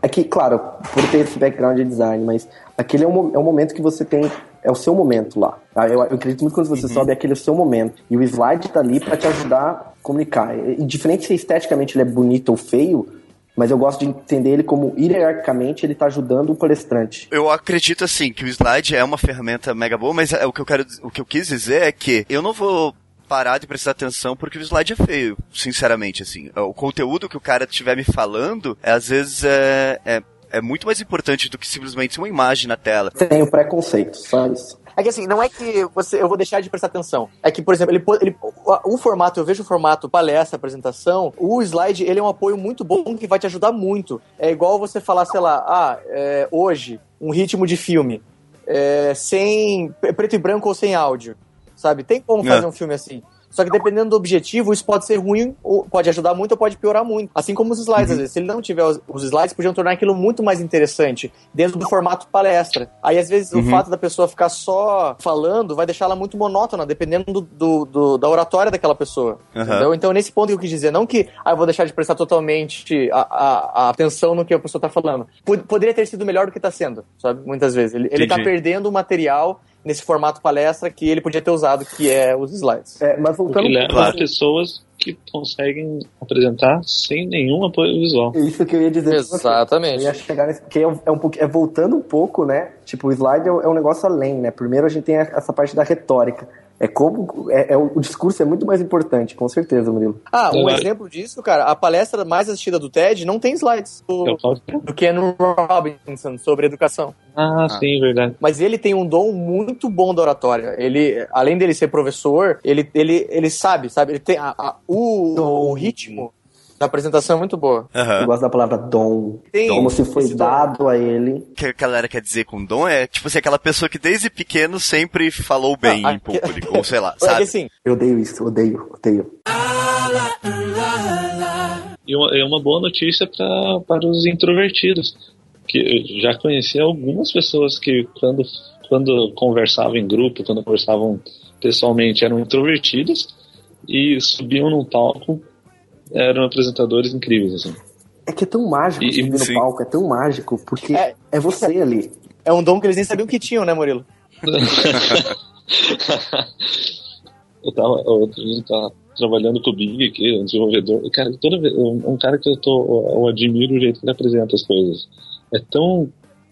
É que, claro, por ter esse background de design, mas aquele é um, é um momento que você tem. É o seu momento lá. tá? Eu, eu acredito muito quando você sobe, aquele é o seu momento. E o slide tá ali pra te ajudar a comunicar. E, diferente se esteticamente ele é bonito ou feio, mas eu gosto de entender ele como hierarquicamente ele tá ajudando o palestrante. Eu acredito assim que o slide é uma ferramenta mega boa, mas é, o que eu quero, o que eu quis dizer é que eu não vou parar de prestar atenção porque o slide é feio, sinceramente assim. O conteúdo que o cara estiver me falando, é, às vezes é, é é muito mais importante do que simplesmente uma imagem na tela. Tenho preconceito, só isso. É que assim, não é que você, eu vou deixar de prestar atenção. É que, por exemplo, ele, ele, o, o formato, eu vejo o formato palestra, apresentação, o slide, ele é um apoio muito bom que vai te ajudar muito. É igual você falar, sei lá, ah, é, hoje, um ritmo de filme, é, sem preto e branco ou sem áudio, sabe? Tem como fazer É. um filme assim. Só que dependendo do objetivo, isso pode ser ruim, ou pode ajudar muito ou pode piorar muito. Assim como os slides, às vezes. Se ele não tiver os, os slides, podiam tornar aquilo muito mais interessante dentro do formato palestra. Aí, às vezes, o fato da pessoa ficar só falando vai deixar ela muito monótona, dependendo do, do- do- da oratória daquela pessoa. Aham. Entendeu? Então, nesse ponto que eu quis dizer, não que ah, eu vou deixar de prestar totalmente a, a- a atenção no que a pessoa tá falando. Pod- poderia ter sido melhor do que tá sendo, sabe? Muitas vezes. Ele, tá Entendi. perdendo o material nesse formato palestra que ele podia ter usado, que é os slides. É, mas voltando que leva claro. a pessoas que conseguem apresentar sem nenhum apoio visual. É isso que eu ia dizer. Exatamente. Eu ia chegar nesse. Porque é, um- é um pouco, é voltando um pouco, né? Tipo, o slide é, um- é um negócio além, né? Primeiro a gente tem essa parte da retórica. É como. É, é o, discurso é muito mais importante, com certeza, Murilo. Ah, um É. exemplo disso, cara, a palestra mais assistida do TED não tem slides do, do Ken Robinson sobre educação. Ah, sim, verdade. Mas ele tem um dom muito bom da oratória. Ele, além dele ser professor, ele, ele, ele sabe, sabe? Ele tem a- a- o, o ritmo da apresentação é muito boa. Eu Aham. gosto da palavra dom. Tem Como se foi esse dom. dado a ele. O que a galera quer dizer com dom é, tipo assim, aquela pessoa que desde pequeno sempre falou bem Ah, em público, ou sei lá, É sabe? assim, Eu odeio isso, odeio, odeio. E uma, é uma boa notícia pra, para os introvertidos. Que eu já conheci algumas pessoas que, quando, quando conversavam em grupo, quando conversavam pessoalmente, eram introvertidas e subiam num palco, eram apresentadores incríveis. Assim. É que é tão mágico E- subir no sim. palco, é tão mágico, porque É. é, você ali. é um dom que eles nem sabiam que tinham, né, Murilo? eu tava, outro dia eu tava trabalhando com o Big aqui, um desenvolvedor. Cara, toda vez, um, um cara que eu tô, eu admiro o jeito que ele apresenta as coisas. É tão,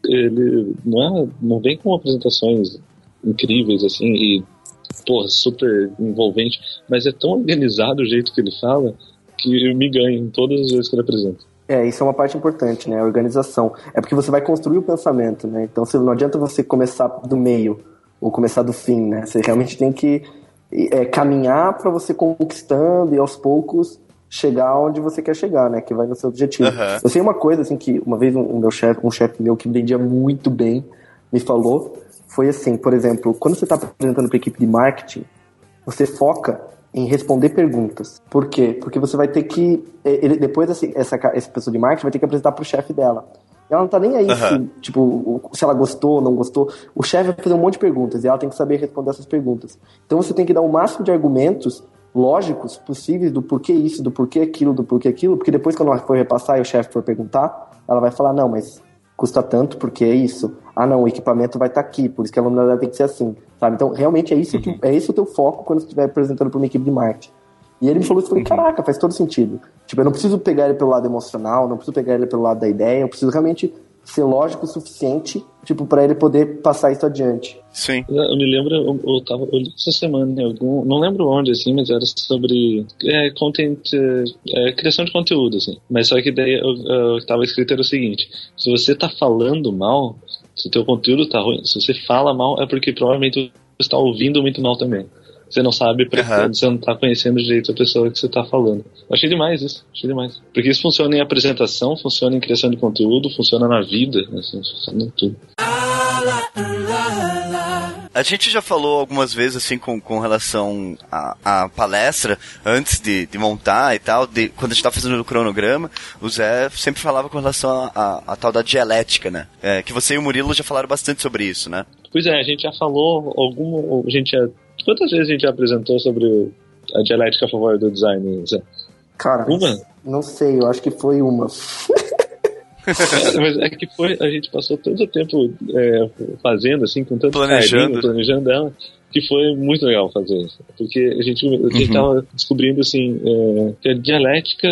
ele não é, não vem com apresentações incríveis assim e porra, super envolvente, mas é tão organizado o jeito que ele fala que me ganha em todas as vezes que ele apresenta. É, isso é uma parte importante, né? A organização. É porque você vai construir o pensamento, né? Então se- não adianta você começar do meio. ou começar do fim, né? Você realmente tem que é, caminhar para você conquistando e aos poucos chegar onde você quer chegar, né? Que vai no seu objetivo. Aham. Eu sei uma coisa, assim, que uma vez um, um meu chefe, um chefe meu que vendia muito bem, me falou, foi assim, por exemplo, quando você está apresentando para equipe de marketing, você foca em responder perguntas. Por quê? Porque você vai ter que, eh, ele, depois assim, essa, essa pessoa de marketing vai ter que apresentar pro chefe dela. Ela não tá nem aí Aham. se, tipo, se ela gostou ou não gostou. O chefe vai fazer um monte de perguntas e ela tem que saber responder essas perguntas. Então você tem que dar o máximo de argumentos lógicos possíveis do porquê isso, do porquê aquilo, do porquê aquilo, porque depois quando ela for repassar e o chefe for perguntar, ela vai falar, não, mas custa tanto porque é isso. Ah, não, o equipamento vai estar aqui, por isso que a luminária tem que ser assim, sabe? Então, realmente é isso que é esse o teu foco quando você estiver apresentando para uma equipe de marketing. E ele me falou isso, eu falei, caraca, faz todo sentido. Tipo, eu não preciso pegar ele pelo lado emocional, não preciso pegar ele pelo lado da ideia, eu preciso realmente ser lógico o suficiente, tipo, para ele poder passar isso adiante. Sim. Eu me lembro, eu, eu tava eu li essa semana em algum, não lembro onde, assim, mas era sobre é, content, é, criação de conteúdo, assim. Mas só que daí eu, eu tava escrito era o seguinte: se você tá falando mal, se o teu conteúdo tá ruim, se você fala mal, é porque provavelmente você está ouvindo muito mal também. Você não sabe, pra- Aham. você não tá conhecendo direito a pessoa que você tá falando. Achei demais isso, achei demais. Porque isso funciona em apresentação, funciona em criação de conteúdo, funciona na vida, assim, funciona em tudo. A gente já falou algumas vezes, assim, com, com relação à, à palestra, antes de, de montar e tal, de, quando a gente tava fazendo o cronograma, o Zé sempre falava com relação à tal da dialética, né? É, que você e o Murilo já falaram bastante sobre isso, né? Pois é, a gente já falou algum. A gente já, quantas vezes a gente já apresentou sobre o- a dialética a favor do design? Zé? Cara, Uma? não sei, eu acho que foi uma. Mas é que foi, a gente passou tanto tempo é, fazendo, assim, com tanto Planejando. carinho, planejando ela, que foi muito legal fazer isso. Porque a gente, a gente Uhum. tava descobrindo, assim, é, que a dialética,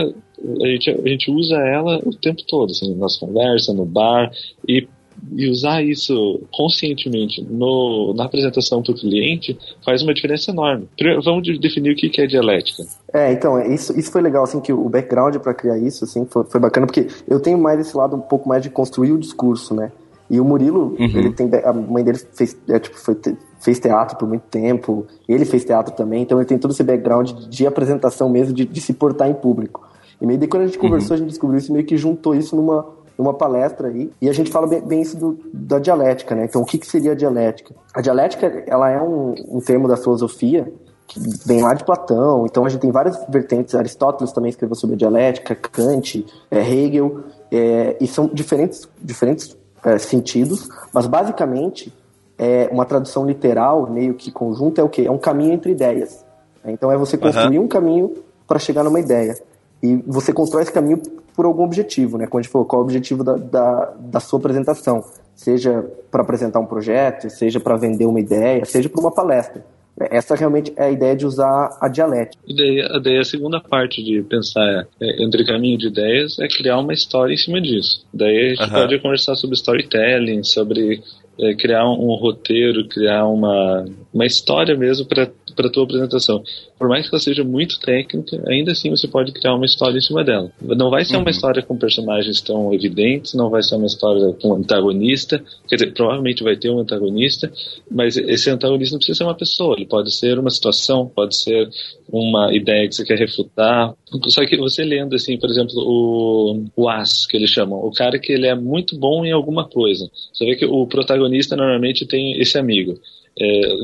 a gente, a gente usa ela o tempo todo, assim, nas conversas, no bar, e, e usar isso conscientemente no, na apresentação para o cliente faz uma diferença enorme. Vamos de- definir o que que é dialética. É, então, isso, isso foi legal, assim, que o background pra criar isso, assim, foi, foi bacana, porque eu tenho mais esse lado um pouco mais de construir o discurso, né? E o Murilo, ele tem, a mãe dele fez, é, tipo, foi fez teatro por muito tempo, ele fez teatro também, então ele tem todo esse background de, de apresentação mesmo, de, de se portar em público. E meio daí quando a gente conversou, a gente descobriu isso, meio que juntou isso numa, numa palestra aí, e a gente fala bem, bem isso do- da dialética, né? Então, o que, que seria a dialética? A dialética, ela é um, um termo da filosofia que vem lá de Platão, então a gente tem várias vertentes, Aristóteles também escreveu sobre a dialética, Kant, é, Hegel, é, e são diferentes, diferentes é, sentidos, mas basicamente é uma tradução literal, meio que conjunta, é o quê? É um caminho entre ideias. Então é você construir um caminho para chegar numa ideia. E você constrói esse caminho por algum objetivo, né? Quando a gente falou, qual é o objetivo da, da, da sua apresentação? Seja para apresentar um projeto, seja para vender uma ideia, seja para uma palestra. Essa realmente é a ideia de usar a dialética. E daí, daí a segunda parte de pensar é, entre caminho de ideias é criar uma história em cima disso. Daí a gente pode conversar sobre storytelling, sobre é, criar um, roteiro, criar uma, uma história mesmo para a tua apresentação. Por mais que ela seja muito técnica, ainda assim você pode criar uma história em cima dela. Não vai ser uma história com personagens tão evidentes, não vai ser uma história com antagonista, quer dizer, provavelmente vai ter um antagonista, mas esse antagonista não precisa ser uma pessoa, ele pode ser uma situação, pode ser uma ideia que você quer refutar. Só que você lendo, assim, por exemplo, o, o As, que eles chamam, o cara que ele é muito bom em alguma coisa. Você vê que o protagonista normalmente tem esse amigo. É,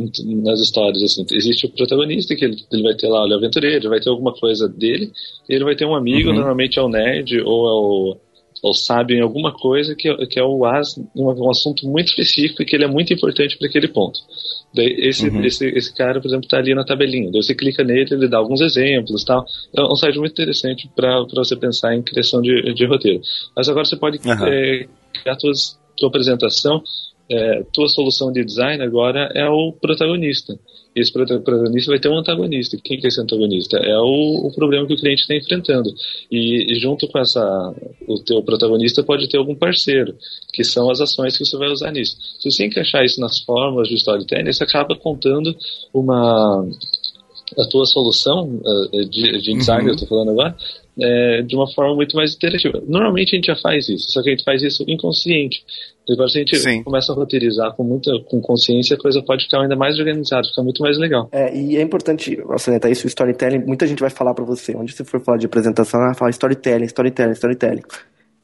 nas histórias, assim, existe o protagonista que ele, ele vai ter lá o aventureiro, ele vai ter alguma coisa dele, e ele vai ter um amigo, normalmente é o nerd ou é o, ou sábio em alguma coisa que, é- que é o as um, um assunto muito específico e que ele é muito importante para aquele ponto. Daí esse, esse, esse cara, por exemplo, está ali na tabelinha. Daí você clica nele, ele dá alguns exemplos tal. É um site muito interessante para você pensar em criação de, de roteiro. Mas agora você pode Aham. é, criar tuas, tua apresentação, é, tua solução de design agora é o protagonista. E esse prota- protagonista vai ter um antagonista. Quem que é esse antagonista? É o, o problema que o cliente está enfrentando. E, e junto com essa, o teu protagonista pode ter algum parceiro, que são as ações que você vai usar nisso. Se você encaixar isso nas fórmulas de storytelling, você acaba contando uma a tua solução eh, de, de design, eu estou falando agora, é, de uma forma muito mais interativa. Normalmente a gente já faz isso, só que a gente faz isso inconsciente. Agora, se a gente Sim. começa a roteirizar com muita com consciência, a coisa pode ficar ainda mais organizada, ficar muito mais legal. É, e é importante salientar isso, o storytelling, muita gente vai falar pra você, onde você for falar de apresentação, ela vai falar storytelling, storytelling, storytelling.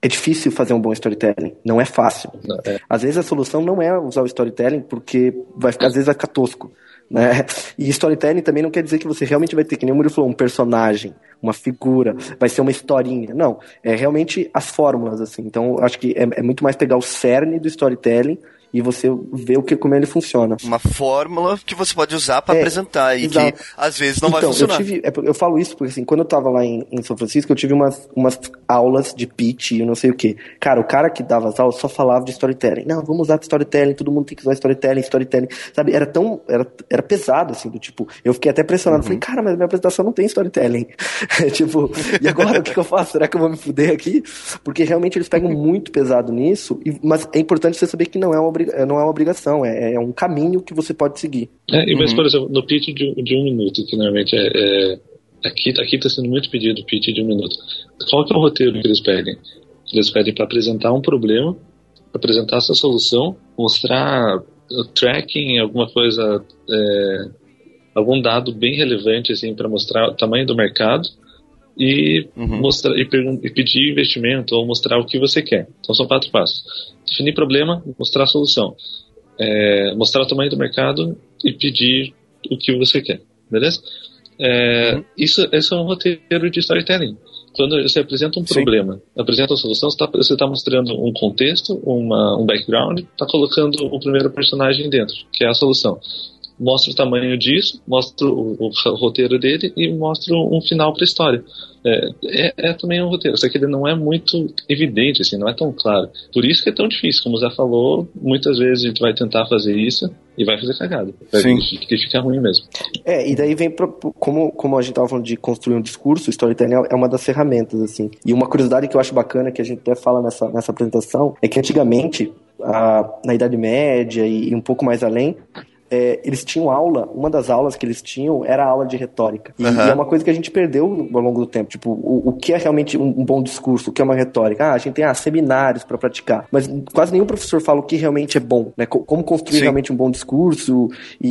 É difícil fazer um bom storytelling, não é fácil. É. Às vezes a solução não é usar o storytelling, porque vai ficar, às vezes vai ficar tosco. Né? E storytelling também não quer dizer que você realmente vai ter, que nem o Murilo falou, um personagem, uma figura, vai ser uma historinha. Não, é realmente as fórmulas, assim. Então, acho que é, é muito mais pegar o cerne do storytelling e você ver o que, como ele funciona. Uma fórmula que você pode usar pra É, apresentar e exato. que às vezes não vai então, funcionar. Eu, tive, é, eu falo isso porque assim, quando eu tava lá em, em São Francisco, eu tive umas, umas aulas de pitch e eu não sei o que. Cara, o cara que dava as aulas só falava de storytelling. Não, vamos usar storytelling, todo mundo tem que usar storytelling, storytelling. Sabe, era tão. Era, era pesado, assim, do tipo. Eu fiquei até pressionado. Falei, cara, mas minha apresentação não tem storytelling. tipo, e agora o que, que eu faço? Será que eu vou me fuder aqui? Porque realmente eles pegam muito pesado nisso, e- mas é importante você saber que não é uma, não é uma obrigação, é, é um caminho que você pode seguir. É, e mas, por exemplo, no pitch de, de um minuto, que normalmente é. é aqui aqui está sendo muito pedido o pitch de um minuto. Qual que é o roteiro que eles pedem? Eles pedem para apresentar um problema, apresentar essa solução, mostrar o tracking, alguma coisa, é, algum dado bem relevante assim para mostrar o tamanho do mercado e mostrar e, e pedir investimento ou mostrar o que você quer. Então são quatro passos: definir problema, mostrar a solução, é, mostrar o tamanho do mercado e pedir o que você quer, beleza? É, isso, isso é um roteiro de storytelling. Quando você apresenta um Sim. problema, apresenta a solução, você está mostrando um contexto, uma, um background, está colocando o primeiro personagem dentro, que é a solução. Mostra o tamanho disso, mostra o, o roteiro dele e mostra um final para a história. É, é, é também um roteiro, só que ele não é muito evidente, assim, não é tão claro. Por isso que é tão difícil, como o Zé falou, muitas vezes a gente vai tentar fazer isso e vai fazer cagada. Vai Sim. que fica ruim mesmo. É, e daí vem, pro, como, como a gente tava falando de construir um discurso, o storytelling é uma das ferramentas, assim. E uma curiosidade que eu acho bacana, que a gente até fala nessa, nessa apresentação, é que antigamente, a- na Idade Média e, e um pouco mais além, é, eles tinham aula, uma das aulas que eles tinham era a aula de retórica. E, Aham. e é uma coisa que a gente perdeu ao longo do tempo. Tipo, o, o que é realmente um, um bom discurso, o que é uma retórica? Ah, a gente tem ah, seminários para praticar. Mas quase nenhum professor fala o que realmente é bom, né? Co- Como construir Sim. realmente um bom discurso e,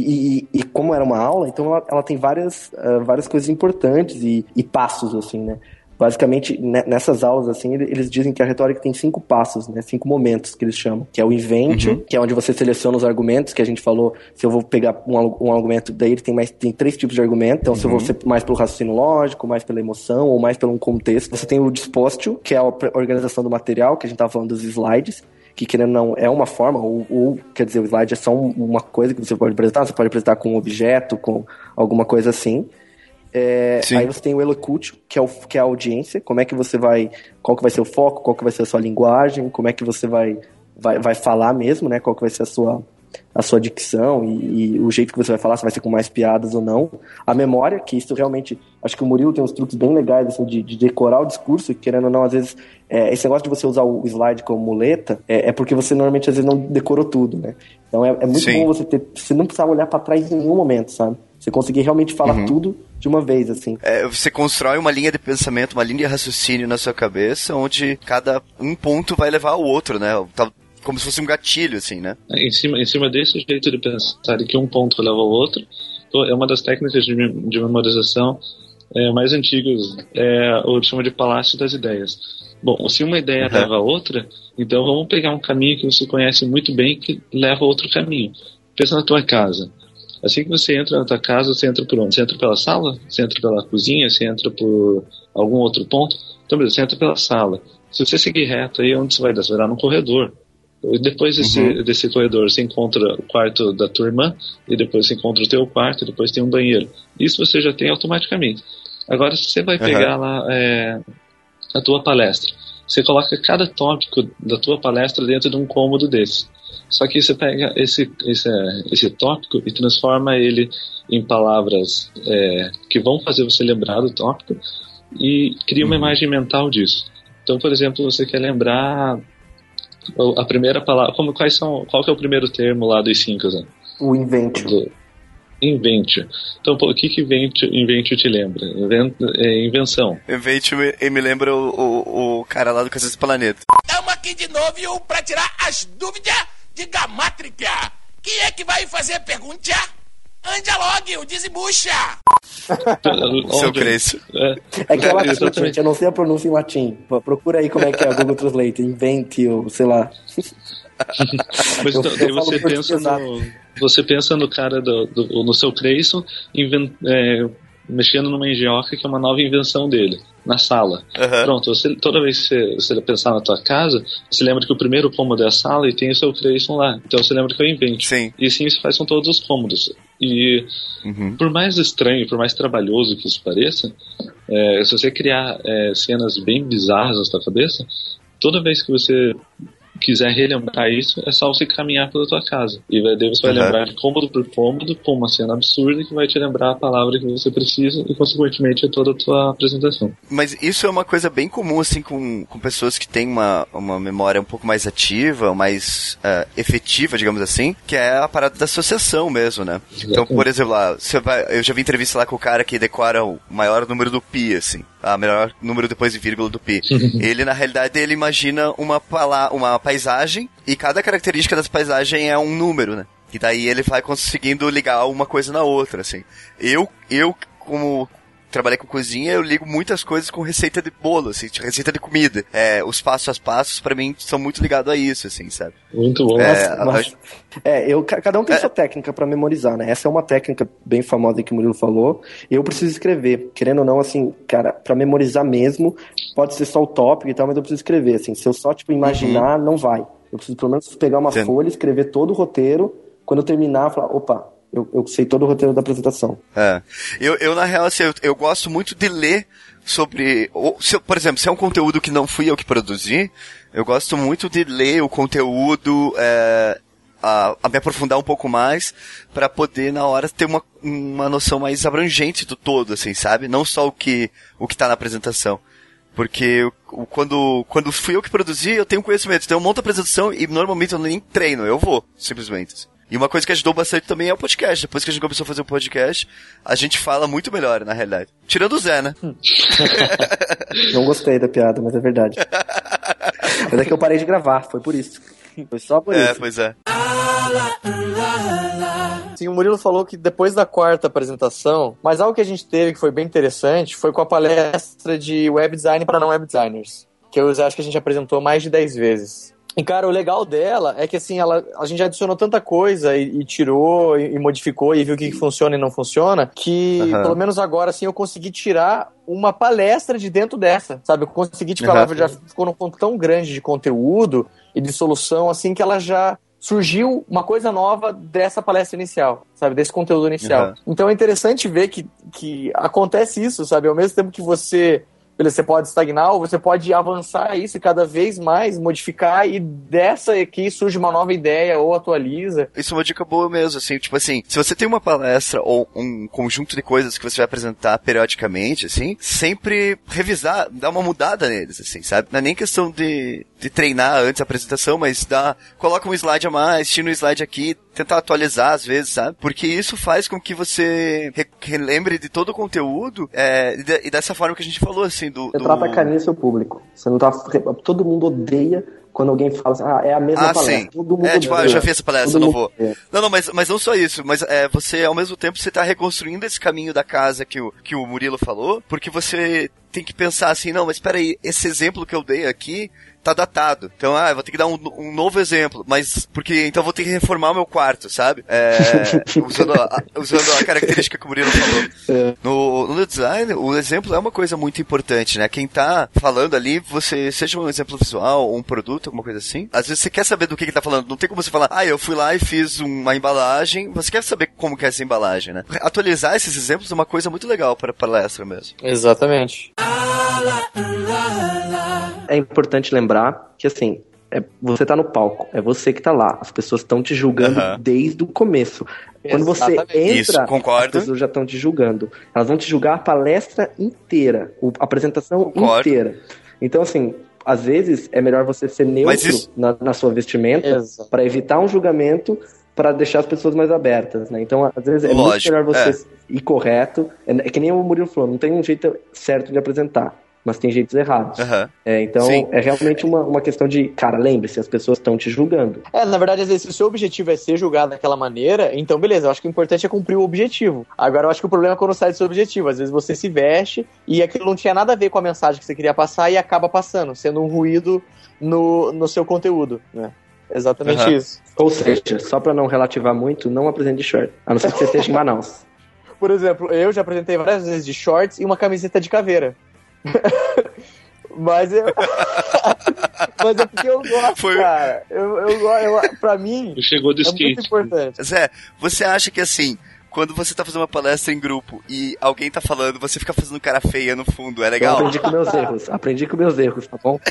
e- e como era uma aula, então ela, ela tem várias, ah, várias coisas importantes e, e passos, assim, né? Basicamente, ne- nessas aulas, assim, ele- eles dizem que a retórica tem cinco passos, né? Cinco momentos que eles chamam. Que é o inventio, que é onde você seleciona os argumentos, que a gente falou, se eu vou pegar um, um argumento, daí ele tem mais tem três tipos de argumento. Então, se eu vou ser mais pelo raciocínio lógico, mais pela emoção, ou mais pelo um contexto. Você tem o dispóstio, que é a organização do material, que a gente tava falando dos slides que querendo não é uma forma, ou, ou, quer dizer, o slide é só um- uma coisa que você pode apresentar, você pode apresentar com um objeto, com alguma coisa assim. É, aí você tem o elocutio, que é, o, que é a audiência, como é que você vai, qual que vai ser o foco, qual que vai ser a sua linguagem, como é que você vai, vai, vai falar mesmo, né, qual que vai ser a sua, a sua dicção e, e o jeito que você vai falar, se vai ser com mais piadas ou não. A memória, que isso realmente, acho que o Murilo tem uns truques bem legais, assim, de, de decorar o discurso, querendo ou não, às vezes, é, esse negócio de você usar o slide como muleta, é, é porque você normalmente, às vezes, não decorou tudo, né? Então é, é muito Sim. bom você ter, você não precisar olhar pra trás em nenhum momento, sabe? Você conseguir realmente falar tudo de uma vez, assim. É, você constrói uma linha de pensamento, uma linha de raciocínio na sua cabeça, onde cada um ponto vai levar ao outro, né? Tá- Como se fosse um gatilho, assim, né? Em cima, em cima desse jeito de pensar de que um ponto leva ao outro, pô, é uma das técnicas de, de memorização é, mais antigas, é o que chama de palácio das ideias. Bom, se uma ideia Uhum. leva a outra, então vamos pegar um caminho que você conhece muito bem que leva a outro caminho. Pensa na tua casa. Assim que você entra na tua casa, você entra por onde? Você entra pela sala? Você entra pela cozinha? Você entra por algum outro ponto? Então, beleza, você entra pela sala. Se você seguir reto, aí onde você vai dar? Você vai dar no corredor. E depois desse, desse corredor, você encontra o quarto da tua irmã, e depois você encontra o teu quarto, e depois tem um banheiro. Isso você já tem automaticamente. Agora, se você vai pegar lá é, a tua palestra, você coloca cada tópico da tua palestra dentro de um cômodo desse. Só que você pega esse, esse, esse tópico e transforma ele em palavras é, que vão fazer você lembrar do tópico e cria uma imagem mental disso. Então, por exemplo, você quer lembrar a primeira palavra, como, quais são, qual que é o primeiro termo lá dos cinco, Zé? O inventio. Do- Invente. Então, pô, o que que invente, invente te lembra? Inven- é, invenção. Invente me, me lembra o, o, o cara lá do do Planeta. Estamos aqui de novo pra tirar as dúvidas de gamátrica. Quem é que vai fazer a pergunta? Ande logo, o desembucha. Seu Cresço. É, É que é latim, Exatamente. gente. Eu não sei a pronúncia em latim. Pô, Procura aí como é que é a Google Translate. Invente, ou sei lá. Mas Eu- então, eu você pensa no, você pensa no cara do, do- no seu Creyson inven- é, mexendo numa engenhoca que é uma nova invenção dele na sala. Aham. Pronto, você, toda vez que você, você pensar na tua casa, você lembra que o primeiro cômodo é a sala e tem o seu Creyson lá. Então você lembra que eu invente. Sim. E assim isso faz com todos os cômodos. E Uhum. por mais estranho, por mais trabalhoso que isso pareça, é, se você criar é, cenas bem bizarras na sua cabeça, toda vez que você quiser relembrar isso, é só você caminhar pela tua casa. E vai- daí você vai Uhum. lembrar de cômodo por cômodo, com uma cena absurda que vai te lembrar a palavra que você precisa e, consequentemente, toda a tua apresentação. Mas isso é uma coisa bem comum, assim, com, com pessoas que têm uma, uma memória um pouco mais ativa, mais eh, efetiva, digamos assim, que é a parada da associação mesmo, né? Então, por exemplo, lá, você vai, eu já vi entrevista lá com o cara que decora o maior número do pi, assim, a melhor número depois de vírgula do pi. ele, na realidade, ele imagina uma, uma paisagem e cada característica dessa paisagem é um número, né? E daí ele vai conseguindo ligar uma coisa na outra, assim. Eu, eu como trabalhei com cozinha, eu ligo muitas coisas com receita de bolo, assim, de receita de comida. É, os passos a passos, pra mim, são muito ligados a isso, assim, sabe? Muito bom. É, Nossa, mas- é, eu, ca- cada um tem É. sua técnica pra memorizar, né? Essa é uma técnica bem famosa que o Murilo falou. Eu preciso escrever, querendo ou não, assim, cara, pra memorizar mesmo, pode ser só o tópico e tal, mas eu preciso escrever, assim. Se eu só, tipo, imaginar, não vai. Eu preciso pelo menos pegar uma Entendo. folha, escrever todo o roteiro, quando eu terminar, falar, opa, eu, eu sei todo o roteiro da apresentação. É. Eu, eu, na real, assim, eu, eu gosto muito de ler sobre. ou, se eu- por exemplo, se é um conteúdo que não fui eu que produzi, eu gosto muito de ler o conteúdo, é, a, a me aprofundar um pouco mais, pra poder, na hora, ter uma, uma noção mais abrangente do todo, assim, sabe? Não só o que, o que tá na apresentação. Porque o- quando, quando fui eu que produzi, eu tenho conhecimento. Então eu monto a apresentação e normalmente eu nem treino, eu vou, simplesmente. E uma coisa que ajudou bastante também é o podcast. Depois que a gente começou a fazer o podcast, a gente fala muito melhor, na realidade. Tirando o Zé, né? Não gostei da piada, mas é verdade. mas é que eu parei de gravar, foi por isso. Foi só por É, isso. pois é. Sim, o Murilo falou que depois da quarta apresentação, mas algo que a gente teve que foi bem interessante foi com a palestra de web design para não web designers, que eu acho que a gente apresentou mais de 10 vezes. E, cara, o legal dela é que, assim, ela, a gente adicionou tanta coisa e, e tirou e, e modificou e viu o que, que funciona e não funciona, que, Aham. pelo menos agora, assim, eu consegui tirar uma palestra de dentro dessa, sabe? Eu consegui, tipo, Aham. ela já ficou num ponto tão grande de conteúdo e de solução, assim, que ela já surgiu uma coisa nova dessa palestra inicial, sabe? Desse conteúdo inicial. Aham. Então é interessante ver que, que acontece isso, sabe? Ao mesmo tempo que você, beleza, você pode estagnar ou você pode avançar isso cada vez mais, modificar e dessa aqui surge uma nova ideia ou atualiza. Isso é uma dica boa mesmo, assim, tipo assim, se você tem uma palestra ou um conjunto de coisas que você vai apresentar periodicamente, assim, sempre revisar, dar uma mudada neles, assim, sabe? Não é nem questão de treinar antes da apresentação, mas dá, coloca um slide a mais, tira um slide aqui, tentar atualizar às vezes, sabe? Porque isso faz com que você re- relembre de todo o conteúdo, é, e, de- dessa forma que a gente falou, assim, do... Você do... trata carinho seu público. Você não tá. Todo mundo odeia quando alguém fala assim, ah, é a mesma Ah, palestra. sim. Todo mundo É, tipo, ah, eu já fiz essa palestra, Todo eu não vou. Não, não, mas, mas não só isso, mas é, você, ao mesmo tempo, você tá reconstruindo esse caminho da casa que o, que o Murilo falou, porque você tem que pensar assim, não, mas espera aí, esse exemplo que eu dei aqui tá datado. Então, ah, eu vou ter que dar um, um novo exemplo, mas, porque, então eu vou ter que reformar o meu quarto, sabe? É, usando, a, usando a característica que o Murilo falou. No, no design, o exemplo é uma coisa muito importante, né? Quem tá falando ali, você, seja um exemplo visual ou um produto, alguma coisa assim, às vezes você quer saber do que que tá falando. Não tem como você falar, ah, eu fui lá e fiz uma embalagem. Você quer saber como que é essa embalagem, né? Atualizar esses exemplos é uma coisa muito legal para palestra mesmo. Exatamente. É importante lembrar que, assim, é, você tá no palco, é você que tá lá. As pessoas estão te julgando Aham. desde o começo. Quando você Exatamente. entra, Isso, concordo. as pessoas já estão te julgando. Elas vão te julgar a palestra inteira, a apresentação Concordo. inteira. Então, assim, às vezes é melhor você ser neutro isso- na, na sua vestimenta para evitar um julgamento, pra deixar as pessoas mais abertas, né? Então, às vezes, é muito Lógico, melhor você ir correto. É, é que nem o Murilo falou, não tem um jeito certo de apresentar, mas tem jeitos errados. Aham. É, então, Sim. é realmente uma, uma questão de, cara, lembre-se, as pessoas estão te julgando. É, na verdade, às vezes, se o seu objetivo é ser julgado daquela maneira, então beleza, eu acho que o importante é cumprir o objetivo. Agora, eu acho que o problema é quando sai do seu objetivo. Às vezes você se veste e aquilo não tinha nada a ver com a mensagem que você queria passar e acaba passando, sendo um ruído no, no seu conteúdo, né? Exatamente Aham. isso. Ou seja, só pra não relativar muito, não apresente de short. A não ser que você esteja em Manaus. Por exemplo, eu já apresentei várias vezes de shorts e uma camiseta de caveira. Mas eu. Mas é porque eu gosto, Foi- cara. Eu, eu, eu, pra mim, Chegou de é muito skate. importante. Zé, você acha que assim, quando você tá fazendo uma palestra em grupo e alguém tá falando, você fica fazendo cara feia no fundo, é Eu legal? aprendi com meus erros. Aprendi com meus erros, tá bom?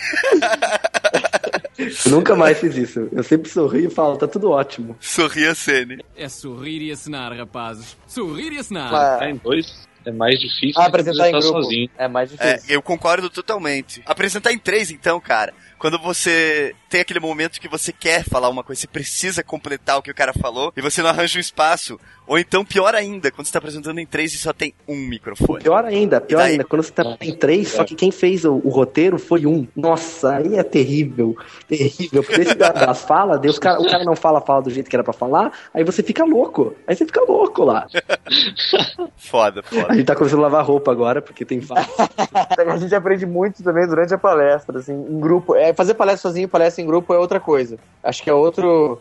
Eu nunca mais fiz isso. Eu sempre sorrio e falo, tá tudo ótimo. Sorria Sene. É sorrir e acenar, rapazes. Sorrir e. Mas- Tá em dois é mais difícil Ah, apresentar em grupo sozinho. é mais É, difícil. eu concordo totalmente. Apresentar em três, então, cara. Quando você tem aquele momento que você quer falar uma coisa, você precisa completar o que o cara falou e você não arranja um espaço. Ou então, pior ainda, quando você tá apresentando em três e só tem um microfone. Pior ainda, pior daí? ainda, quando você tá em três, só que quem fez o, o roteiro foi um. Nossa, aí é terrível. Terrível. Porque esse da- das falas, os cara, o cara não fala a fala do jeito que era pra falar, aí você fica louco. Aí você fica louco lá. Foda, A foda. gente tá começando a lavar roupa agora, porque tem vários. A gente aprende muito também durante a palestra, assim, em grupo. É, fazer palestra sozinho palestra em grupo é outra coisa. Acho que é outro.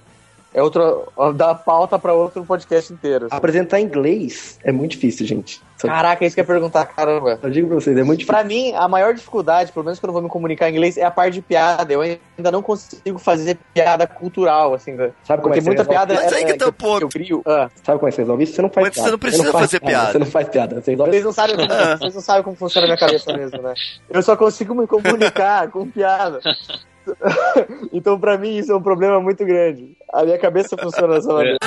É outro. Dá pauta pra outro podcast inteiro. assim. Apresentar em inglês é muito difícil, gente. Caraca, é isso que eu ia perguntar, caramba. eu digo pra vocês, é muito difícil. Pra mim, a maior dificuldade, pelo menos quando eu vou me comunicar em inglês, é a parte de piada. Eu ainda não consigo fazer piada cultural, assim. da- Sabe como é que muita você resolve? piada Mas é, aí que é, tá o ponto. eu crio. Ah, Sabe como é que você resolve isso? Você não faz Mas você piada. não precisa faz fazer piada, piada. Você não faz piada. Você resolve vocês não sabem como, vocês não sabem como funciona a minha cabeça mesmo, né? Eu só consigo me comunicar com piada. Então, pra mim, isso é um problema muito grande. A minha cabeça funciona dessa maneira.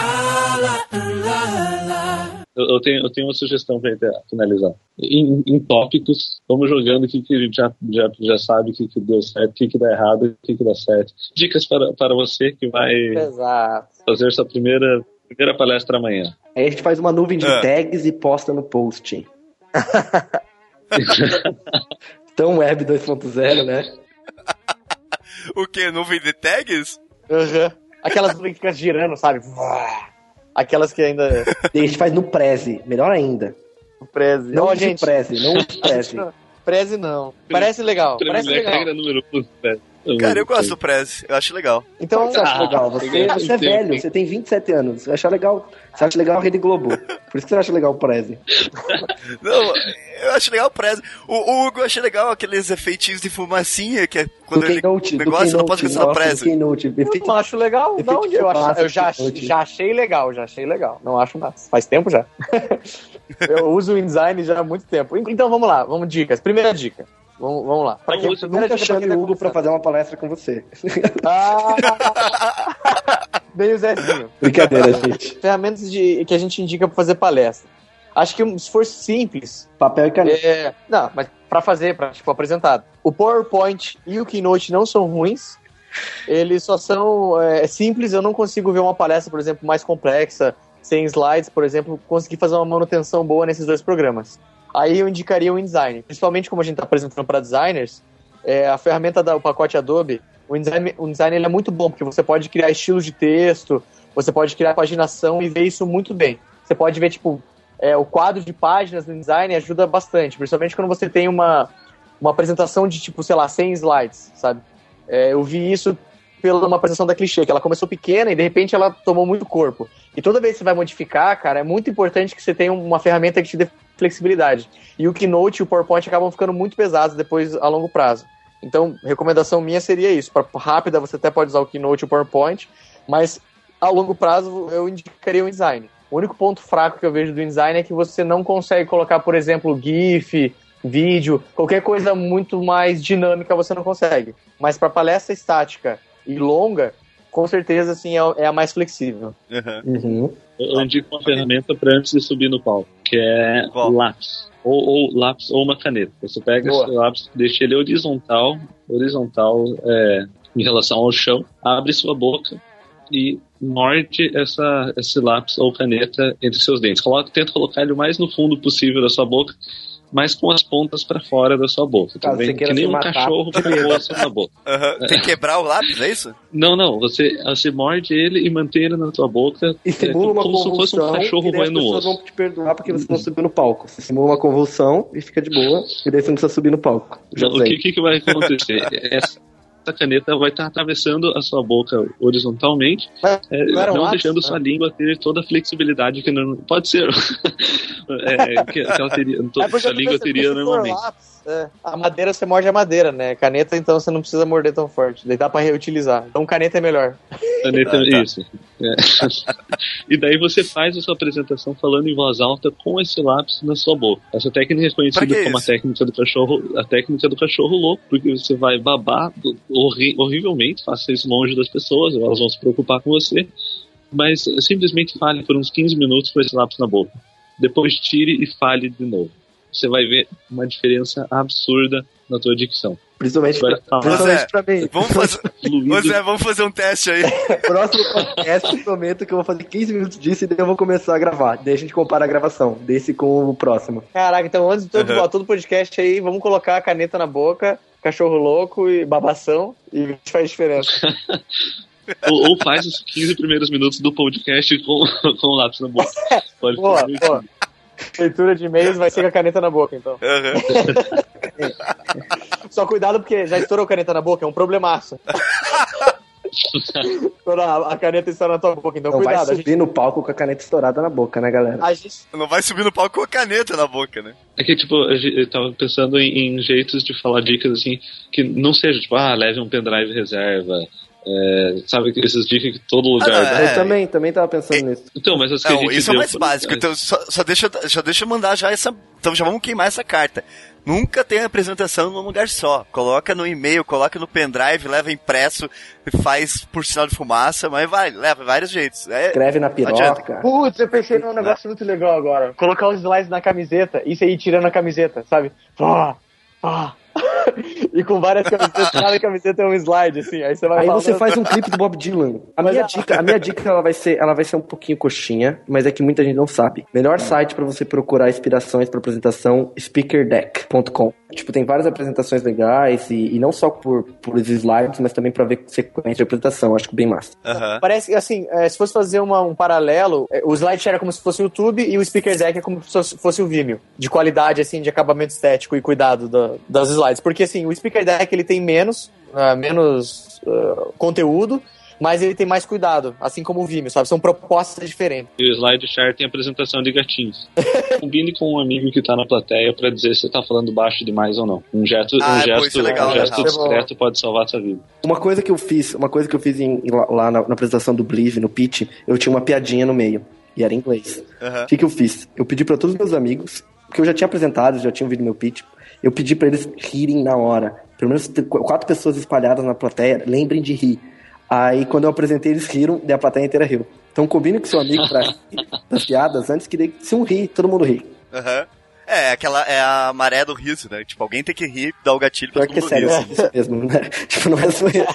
Eu, eu tenho, eu tenho uma sugestão pra gente finalizar. Em, em tópicos, vamos jogando o que, que a gente já, já, já sabe o que, que deu certo, o que, que dá errado, o que, que dá certo. Dicas para, para você que vai Exato. fazer sua primeira, primeira palestra amanhã. Aí a gente faz uma nuvem de Ah. tags e posta no post. Tão web 2.0, né? O que? Nuvem de tags? Aham. Aquelas que ficam girando, sabe? Aquelas que ainda. E a gente faz no Prezi, melhor ainda. Preze. Não Ó, use gente. Prezi, não use Prezi. Preze não. Parece legal. Parece Primeira legal. regra número um. né? Cara, eu gosto do Prezi. Eu acho legal. Então, Você acha legal? Você, Ah, você é velho, você tem 27 anos. Você acha legal, você acha legal a Rede Globo. Por isso que você acha legal o Prezi. Não, eu acho legal o Prezi. O, o Hugo eu achei legal aqueles efeitinhos de fumacinha que é quando do ele. Keynote, do negócio, não posso Keynote, pensar no. Keynote. eu não acho legal. Efeito Não, eu, acho, eu já, já achei legal, já achei legal. Não acho massa. Faz tempo já. eu uso o InDesign já há muito tempo. Então vamos lá, vamos dicas. Primeira dica. Vamos, vamos lá. Pra use- primeira Nunca pra chame tá o Hugo pra começando. fazer uma palestra com você. Ah! Bem o Zezinho. Brincadeira, gente. Ferramentas de, que a gente indica pra fazer palestra. Acho que se for simples, Papel e caneta. É, não, mas pra fazer, pra, tipo, apresentado. O PowerPoint e o Keynote não são ruins. Eles só são é, simples. Eu não consigo ver uma palestra, por exemplo, mais complexa, sem slides, por exemplo, conseguir fazer uma manutenção boa nesses dois programas. Aí eu indicaria o InDesign. Principalmente como a gente está apresentando para designers, é, a ferramenta do pacote Adobe, o InDesign, o InDesign ele é muito bom, porque você pode criar estilos de texto, você pode criar paginação e ver isso muito bem. Você pode ver, tipo, é, o quadro de páginas no design ajuda bastante, principalmente quando você tem uma, uma apresentação de, tipo, sei lá, 100 slides, sabe? É, eu vi isso pela uma apresentação da Clichê, que ela começou pequena e de repente ela tomou muito corpo. E toda vez que você vai modificar, cara, é muito importante que você tenha uma ferramenta que te dê flexibilidade. E o Keynote e o PowerPoint acabam ficando muito pesados depois a longo prazo. Então, recomendação minha seria isso. Para rápida, você até pode usar o Keynote e o PowerPoint, mas a longo prazo eu indicaria o InDesign. O único ponto fraco que eu vejo do InDesign é que você não consegue colocar, por exemplo, GIF, vídeo, qualquer coisa muito mais dinâmica você não consegue. Mas para palestra estática e longa, com certeza assim é é a mais flexível. Uhum. Uhum. Eu indico uma ferramenta para antes de subir no palco, que é Qual? lápis. Ou, ou lápis ou uma caneta. Você pega Boa. esse lápis, deixa ele horizontal, horizontal é, em relação ao chão, abre sua boca e morde essa, esse lápis ou caneta entre seus dentes. Coloca, tenta colocar ele o mais no fundo possível da sua boca, mas com as pontas para fora da sua boca. Caso Também, você queira que nem um matar, cachorro com o osso na boca. Aham. Tem que quebrar o lápis, é isso? Não, não, você, você morde ele e mantém ele na tua boca E é, simula uma como se fosse um convulsão cachorro e roendo pessoas osso. vão te perdoar porque você não subiu no palco. Você simula uma convulsão e fica de boa, e daí você não precisa subir no palco. Já Não, o que, que, que vai acontecer? Essa caneta vai estar atravessando a sua boca horizontalmente, Mas é, não não deixando né? sua língua ter toda a flexibilidade que não, pode ser é, que, que ela teria, É sua língua teria normalmente. lápis, é, a madeira você morde a madeira, né? Caneta, então você não precisa morder tão forte. Daí dá pra reutilizar. Então caneta é melhor. Caneta, Ah, tá. Isso. É. e daí você faz a sua apresentação falando em voz alta com esse lápis na sua boca. Essa técnica é conhecida como a isso? técnica do cachorro, a técnica do cachorro louco, porque você vai babar horri- horrivelmente, faça isso longe das pessoas, elas vão se preocupar com você, mas simplesmente fale por uns 15 minutos com esse lápis na boca. Depois tire e fale de novo. Você vai ver uma diferença absurda na tua dicção. Principalmente Vai pra, falar. principalmente pra mim. Vamos fazer. Zé, vamos fazer um teste aí. Próximo podcast, eu prometo que eu vou fazer 15 minutos disso e daí eu vou começar a gravar. Daí a gente compara a gravação desse com o próximo. Caraca, então antes de todo, Uhum. todo podcast aí, vamos colocar a caneta na boca, cachorro louco e babação, e a gente faz diferença. ou, ou faz os 15 primeiros minutos do podcast com, com o lápis na boca. Pode Boa, fazer boa. Leitura de e-mails vai ser com a caneta na boca, então. Aham. Só cuidado porque já estourou a caneta na boca, é um problemaço. Quando a, caneta estoura na tua boca, então Não vai cuidado. A subir gente, no palco com a caneta estourada na boca, né, galera? a gente Não vai subir no palco com a caneta na boca, né? É que, tipo, eu tava pensando em, em jeitos de falar dicas, assim, que não seja, tipo, ah, leve um pendrive reserva, é, sabe, esses dicas que todo lugar não, dá. é. Eu também, também tava pensando nisso. Então, mas as que a Não, gente isso é mais básico. legais. Então, só, só deixa, já deixa eu mandar já essa. Então já vamos queimar essa carta. Nunca tem apresentação num lugar só. Coloca no e-mail, coloca no pendrive, leva impresso, faz por sinal de fumaça, mas vai, leva vários jeitos. É, Escreve na piroca. Putz, eu pensei num negócio muito legal agora. Colocar os slides na camiseta e você ir tirando a camiseta, sabe? Pá, pá. e com várias camisetas, cada camiseta é um slide, assim. Aí você vai Aí falando- você faz um clipe do Bob Dylan. A Mas minha a- dica, a minha dica ela vai ser, ela vai ser um pouquinho coxinha, mas é que muita gente não sabe. Melhor site pra você procurar inspirações pra apresentação, speakerdeck.com. Tipo, tem várias apresentações legais e, e não só por por esses slides, mas também pra ver sequência de apresentação. Acho que bem massa. Aham. Parece que, assim, é, se fosse fazer uma- um paralelo, é, o SlideShare é como se fosse o YouTube e o Speaker Deck é como se fosse- fosse o Vimeo. De qualidade, assim, de acabamento estético e cuidado da- das slides. Porque, assim, o Speaker Deck, ele tem menos, ah, menos ah, conteúdo, mas ele tem mais cuidado, assim como o Vimeo, sabe? São propostas diferentes. E o SlideShare tem apresentação de gatinhos. Combine com um amigo que tá na plateia pra dizer se tá falando baixo demais ou não. Um gesto, Ah, um gesto, é legal, um gesto discreto pode salvar a sua vida. Uma coisa que eu fiz, uma coisa que eu fiz em- lá, na, na apresentação do Believe, no pitch, eu tinha uma piadinha no meio. E era em inglês. O que, que eu fiz? Eu pedi pra todos os meus amigos, porque eu já tinha apresentado, já tinha ouvido meu pitch, eu pedi pra eles rirem na hora. Pelo menos quatro pessoas espalhadas na plateia, lembrem de rir. Aí quando eu apresentei, eles riram e a plateia inteira riu. Então combine com seu amigo pra rir das piadas antes que se um rir, todo mundo ri. Aham. É, aquela é a maré do riso, né? Tipo, alguém tem que rir, dar o gatilho pra Pior que todo é mundo sério, rir. é isso mesmo, né? Tipo, não é zoeira.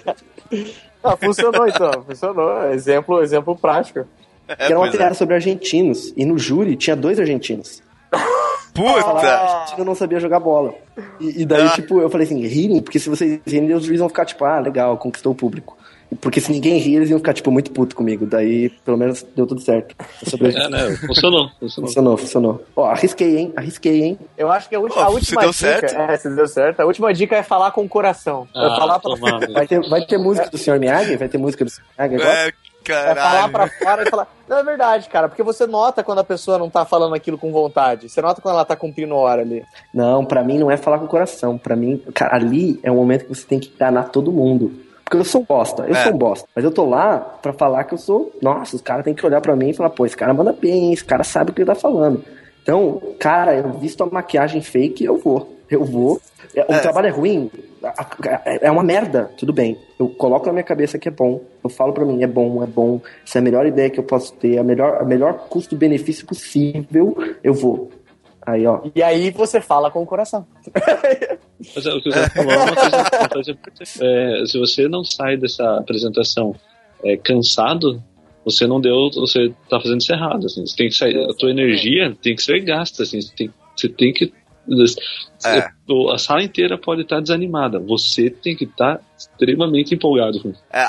Ah, funcionou então, funcionou. Exemplo, exemplo prático. É, Que era uma é. piada sobre argentinos. E no júri tinha dois argentinos. Falaram que Puta! argentino não sabia jogar bola. E, e daí, Ah. tipo, eu falei assim, rirem, porque se vocês rirem, os juízes vão ficar, tipo, ah, legal, conquistou o público. Porque se ninguém rir, eles iam ficar, tipo, muito puto comigo. Daí, pelo menos, deu tudo certo. É, né? Funcionou, funcionou. Funcionou, funcionou. Ó, arrisquei, hein? Arrisquei, hein? Eu acho que a, última- Pô, a se última deu dica. certo. É, se deu certo. A última dica é falar com o coração. é Ah, falar pra, tomar, Vai ter, vai ter música do Sr. Miyagi? Vai ter música do Sr. Miyagi agora? É, É falar caralho. pra fora e falar. Não, é verdade, cara, porque você nota quando a pessoa não tá falando aquilo com vontade. Você nota quando ela tá cumprindo hora ali. Não, pra mim não é falar com o coração. Pra mim, cara, ali é um momento que você tem que enganar todo mundo. Porque eu sou um bosta, eu É. sou um bosta. Mas eu tô lá pra falar que eu sou. Nossa, os caras têm que olhar pra mim e falar, pô, esse cara manda bem, esse cara sabe o que ele tá falando. Então, cara, eu visto a maquiagem fake, eu vou. Eu vou. É, O É. trabalho é ruim, é uma merda, tudo bem. Eu coloco na minha cabeça que é bom. Eu falo pra mim, é bom, é bom. Essa é a melhor ideia que eu posso ter, a melhor, a melhor custo-benefício possível, eu vou. Aí, ó. E aí você fala com o coração. Mas é, o que Zé falou é uma coisa, uma coisa importante. É, se você não sai dessa apresentação é, cansado, você não deu, você tá fazendo isso errado, assim. Você tem que sair, a tua energia tem que ser gasta, assim. Você tem, você tem que É. A sala inteira pode estar desanimada. Você tem que estar extremamente empolgado com isso. É,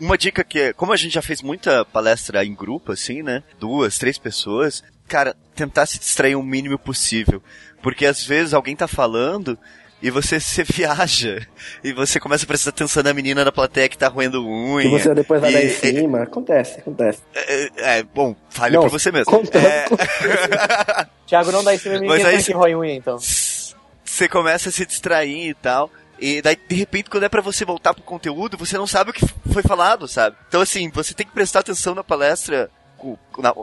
uma dica que, é, como a gente já fez muita palestra em grupo, assim, né? Duas, três pessoas, cara, tentar se distrair o mínimo possível. Porque às vezes alguém tá falando e você se viaja e você começa a prestar atenção na menina da plateia que tá roendo unha. E você depois vai e- dar em cima. Acontece, acontece. É, é, bom, fale Não, pra você mesmo. conta- É, Thiago, não dá em cima de Mas ninguém aí- que rói unha, então. você começa a se distrair e tal. E daí, de repente, quando é pra você voltar pro conteúdo, você não sabe o que foi falado, sabe? Então, assim, você tem que prestar atenção na palestra, na-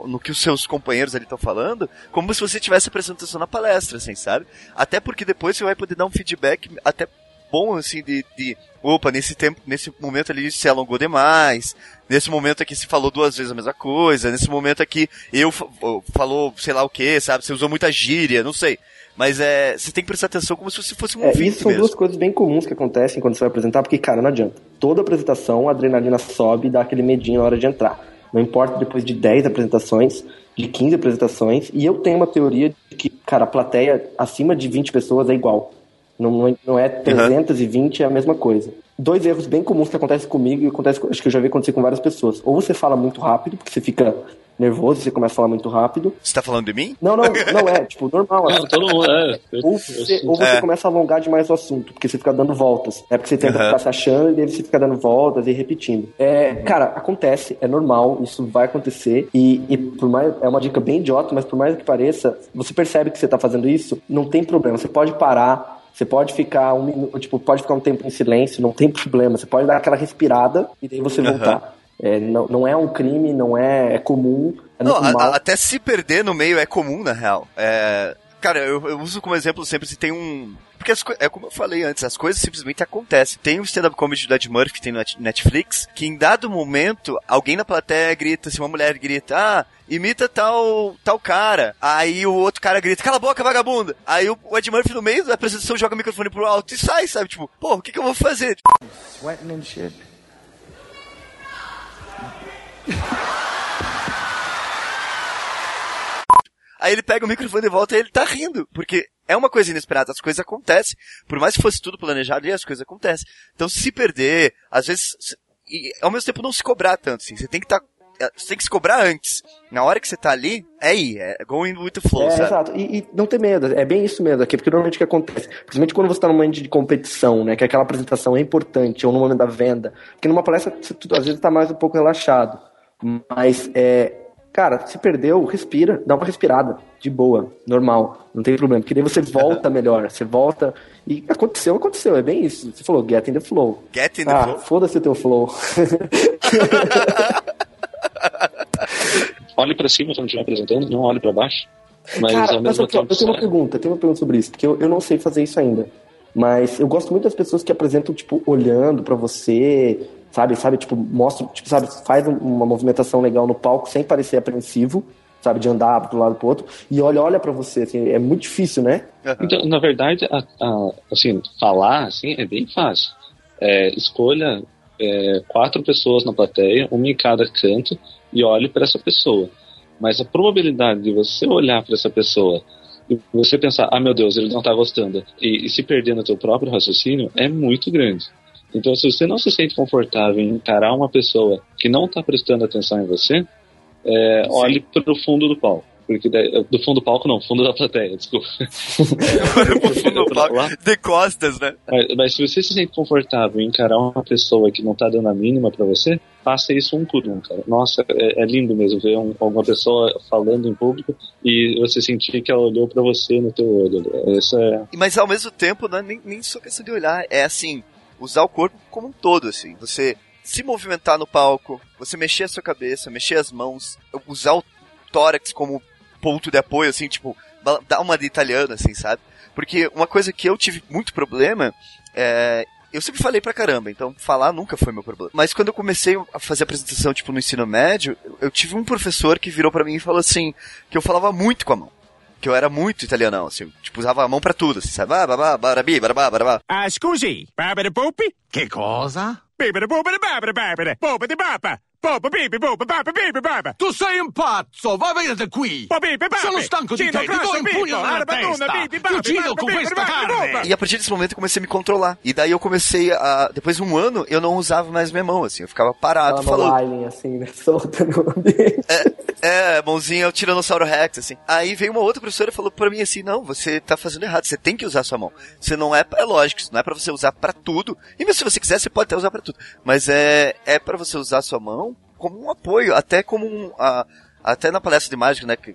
no que os seus companheiros ali estão falando, como se você estivesse prestando atenção na palestra, assim, sabe? Até porque depois você vai poder dar um feedback até bom, assim, de, de opa, nesse tempo, nesse momento ali se alongou demais, nesse momento aqui se falou duas vezes a mesma coisa, nesse momento aqui eu fa- falou sei lá o que, sabe? Você usou muita gíria, não sei. Mas é, você tem que prestar atenção como se você fosse um É, isso são mesmo. duas coisas bem comuns que acontecem quando você vai apresentar, porque, cara, não adianta. Toda apresentação, a adrenalina sobe e dá aquele medinho na hora de entrar. Não importa depois de 10 apresentações, de 15 apresentações, e eu tenho uma teoria de que, cara, a plateia acima de 20 pessoas é igual. Não, não é- não é 320, é a mesma coisa. Dois erros bem comuns que acontecem comigo e acontece, com- acho que eu já vi acontecer com várias pessoas. Ou você fala muito rápido, porque você fica nervoso, você começa a falar muito rápido. Você tá falando de mim? Não, não, não é, tipo, normal. Não, todo mundo, é. Ou você, ou você É. começa a alongar demais o assunto, porque você fica dando voltas. É porque você tenta Aham. ficar se achando e daí você fica dando voltas e repetindo. É, cara, acontece, é normal, isso vai acontecer. E, e por mais. É uma dica bem idiota, mas por mais que pareça, você percebe que você tá fazendo isso, não tem problema. Você pode parar. Você pode ficar um minuto, tipo, pode ficar um tempo em silêncio, não tem problema. Você pode dar aquela respirada e daí você voltar. É, não, não é um crime, não é, é comum, é Não, a- até se perder no meio é comum, na real. É, cara, eu, eu uso como exemplo sempre se tem um. Porque as é como eu falei antes, as coisas simplesmente acontecem. Tem o stand-up comedy do Ed Murphy que tem no Net- Netflix, que em dado momento, alguém na plateia grita, se uma mulher grita, ah, imita tal, tal cara. Aí o outro cara grita, cala a boca, vagabunda. Aí o, o Ed Murphy no meio da apresentação joga o microfone pro alto e sai, sabe? Tipo, pô, o que, que eu vou fazer? Sweating and shit. Aí ele pega o microfone de volta e ele tá rindo, porque é uma coisa inesperada, as coisas acontecem. Por mais que fosse tudo planejado, e as coisas acontecem. Então se perder, às vezes, e ao mesmo tempo não se cobrar tanto, assim. Você tem que estar, você tem que se cobrar antes. Na hora que você tá ali, é ir, é going with the flow, É, sabe? exato. E, e não ter medo, é bem isso mesmo aqui, porque normalmente o que acontece, principalmente quando você está num momento de competição, né, que aquela apresentação é importante, ou no momento da venda, porque numa palestra você, às vezes está mais um pouco relaxado, mas, é, cara, se perdeu, respira, dá uma respirada, de boa, normal, não tem problema, porque daí você volta melhor, você volta, e aconteceu, aconteceu, é bem isso, você falou, get in the flow. Get in the ah, flow. foda-se o teu flow. Olhe pra cima quando estiver apresentando, não olhe pra baixo. Mas Cara, ao mas mesmo eu, eu tempo. tenho uma pergunta, eu tenho uma pergunta sobre isso, porque eu, eu não sei fazer isso ainda. Mas eu gosto muito das pessoas que apresentam, tipo, olhando pra você, sabe, sabe, tipo, mostra, tipo, sabe, faz um- uma movimentação legal no palco sem parecer apreensivo, sabe, de andar pro lado pro outro, e olha, olha pra você, assim, é muito difícil, né? Então, na verdade, a- a- assim, falar assim é bem fácil. É, escolha é, quatro pessoas na plateia, uma em cada canto, e olhe para essa pessoa. Mas a probabilidade de você olhar para essa pessoa e você pensar, ah meu Deus, ele não está gostando, e, e se perder no teu próprio raciocínio é muito grande. Então, se você não se sente confortável em encarar uma pessoa que não está prestando atenção em você, é, olhe para o fundo do palco. Porque daí- do fundo do palco não, fundo da plateia, desculpa. No palco, Lá. de costas, né? Mas, mas se você se sente confortável em encarar uma pessoa que não tá dando a mínima pra você, faça isso um por um, cara. Nossa, é, é lindo mesmo ver um- uma pessoa falando em público e você sentir que ela olhou pra você no teu olho. Isso é... Mas ao mesmo tempo, não é nem, nem só questão de olhar, é assim, usar o corpo como um todo, assim. Você se movimentar no palco, você mexer a sua cabeça, mexer as mãos, usar o tórax como ponto de apoio, assim, tipo, dar uma de italiano, assim, sabe? Porque uma coisa que eu tive muito problema é. Eu sempre falei pra caramba, então falar nunca foi meu problema. Mas quando eu comecei a fazer apresentação, tipo, no ensino médio, eu- tive um professor que virou pra mim e falou assim, que eu falava muito com a mão. Que eu era muito italianão, assim, tipo, usava a mão pra tudo, assim, sabe? Ah, babá, barabi, barabá, barabá. Ah, scusi, babere popi? Che cosa? Bibere bobere babere babere, bobere bapa, Tu sei un pazzo, va via da qui! Sono stanco di te, ti do un pugno nella testa! Ti uccido bibi, questa carne! E a partir desse momento eu comecei a me controlar. E daí eu comecei a. Depois de um ano, eu não usava mais minha mão, assim. Eu ficava parado falando. Alien, assim, né? Soltando o ambiente. É, mãozinha, o Tiranossauro Rex, assim. Aí veio uma outra professora e falou pra mim assim: não, você tá fazendo errado, você tem que usar sua mão. Você não é. É lógico, isso não é pra você usar pra tudo. E mesmo se você quiser, você pode até usar pra tudo. Mas é, é para você usar sua mão como um apoio, até como um. a- até na palestra de mágica, né? Que,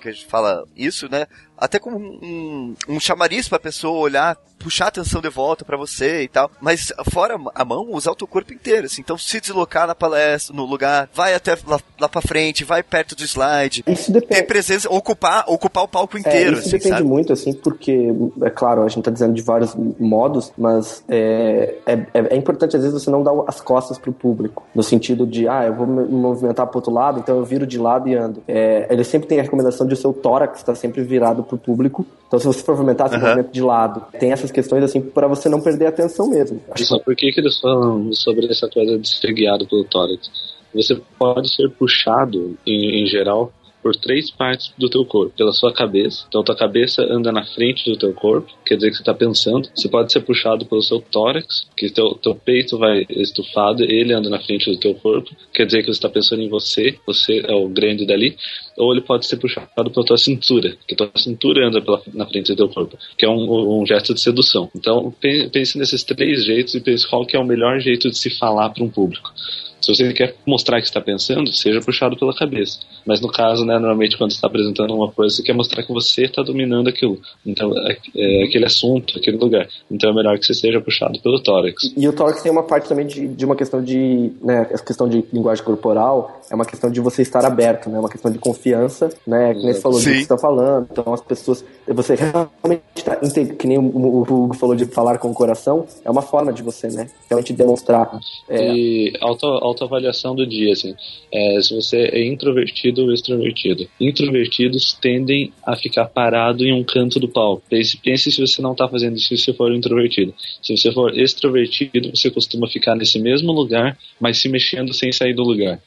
que a gente fala isso, né? Até como um, um chamariz pra pessoa olhar, puxar a atenção de volta pra você e tal. Mas fora a mão, usar o teu corpo inteiro, assim. Então se deslocar na palestra, no lugar, vai até lá, lá pra frente, vai perto do slide. Isso depende. Ter presença, ocupar, ocupar o palco É, inteiro, isso assim, depende sabe? muito, assim, porque, é claro, a gente tá dizendo de vários modos, mas é, é, é- é importante, às vezes, você não dar as costas pro público, no sentido de, ah, eu vou me movimentar pro outro lado, então eu viro de lado e ando. É, ele sempre tem a recomendação de o seu tórax estar sempre virado pro público, então se você for movimentar, você Aham. movimenta de lado. Tem essas questões, assim, para você não perder a atenção mesmo. Só por que, que eles falam sobre essa coisa de ser guiado pelo tórax? Você pode ser puxado, em, em geral, por três partes do teu corpo. Pela sua cabeça. Então, tua cabeça anda na frente do teu corpo, quer dizer que você está pensando. Você pode ser puxado pelo seu tórax, que teu, teu peito vai estufado, ele anda na frente do teu corpo, quer dizer que você está pensando em você, você é o grande dali. Ou ele pode ser puxado pela tua cintura, que tua cintura anda pela, na frente do teu corpo, que é um, um gesto de sedução. Então, pe- pense nesses três jeitos e pense qual que é o melhor jeito de se falar para um público. Se você quer mostrar que está pensando, seja puxado pela cabeça. Mas no caso, né, normalmente quando você está apresentando uma coisa, você quer mostrar que você está dominando aquilo. Então, é, é aquele assunto, aquele lugar. Então é melhor que você seja puxado pelo tórax. E o tórax tem uma parte também de, de uma questão de, né, essa questão de linguagem corporal, é uma questão de você estar aberto, né, uma questão de confiança, né, que nem você falou do que você está falando, então as pessoas, você realmente tá, inte- que nem o, o Hugo falou de falar com o coração, é uma forma de você, né, realmente demonstrar. É, E auto, autoavaliação do dia, assim. É, se você é introvertido ou extrovertido. Introvertidos tendem a ficar parado em um canto do palco. Pense, pense se você não está fazendo isso se for introvertido. Se você for extrovertido, você costuma ficar nesse mesmo lugar, mas se mexendo sem sair do lugar.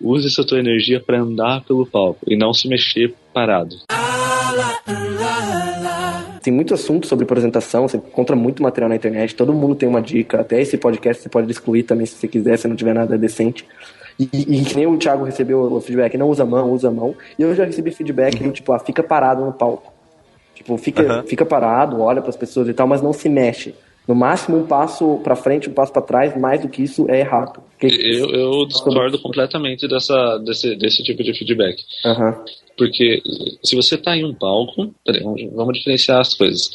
Use essa tua energia para andar pelo palco e não se mexer parado. Tem muito assunto sobre apresentação, você encontra muito material na internet, todo mundo tem uma dica, até esse podcast você pode excluir também se você quiser, se não tiver nada decente. E, e que nem o Thiago recebeu o feedback, não usa a mão, usa a mão. E eu já recebi feedback do tipo, ah, fica parado no palco. Tipo, fica, Aham. fica parado, olha para as pessoas e tal, mas não se mexe. No máximo um passo para frente, um passo para trás, mais do que isso é errado. Porque- Eu, eu discordo completamente dessa, desse, desse tipo de feedback. Aham. Porque se você está em um palco, peraí, vamos, diferenciar as coisas.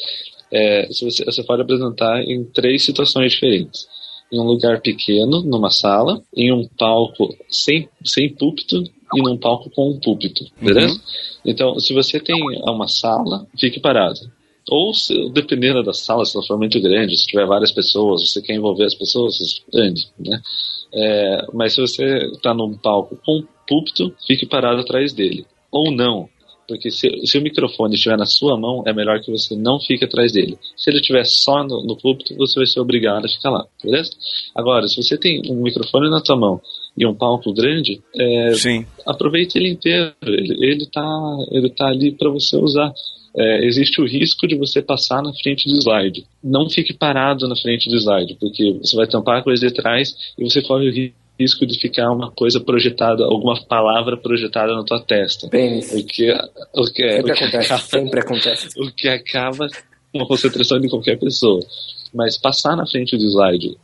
É, se você, você pode apresentar em três situações diferentes. Em um lugar pequeno, numa sala, em um palco sem, sem púlpito e num palco com um púlpito, beleza? Então, se você tem uma sala, fique parado. Ou, se, dependendo da sala, se ela for muito grande, se tiver várias pessoas, você quer envolver as pessoas, ande, né? É, mas se você está num palco com púlpito, fique parado atrás dele. Ou não, porque se, se o microfone estiver na sua mão, é melhor que você não fique atrás dele. Se ele estiver só no, no púlpito, você vai ser obrigado a ficar lá, beleza? Agora, se você tem um microfone na tua mão e um palco grande, é, Sim. aproveite ele inteiro. Ele, ele, tá, ele tá ali para você usar. É, existe o risco de você passar na frente do slide. Não fique parado na frente do slide, porque você vai tampar a coisa de trás e você corre o ri- risco de ficar uma coisa projetada, alguma palavra projetada na tua testa. Pênis. O que, o que, Sempre o que acontece, acaba, sempre acontece. o que acaba com a concentração de qualquer pessoa. Mas passar na frente do slide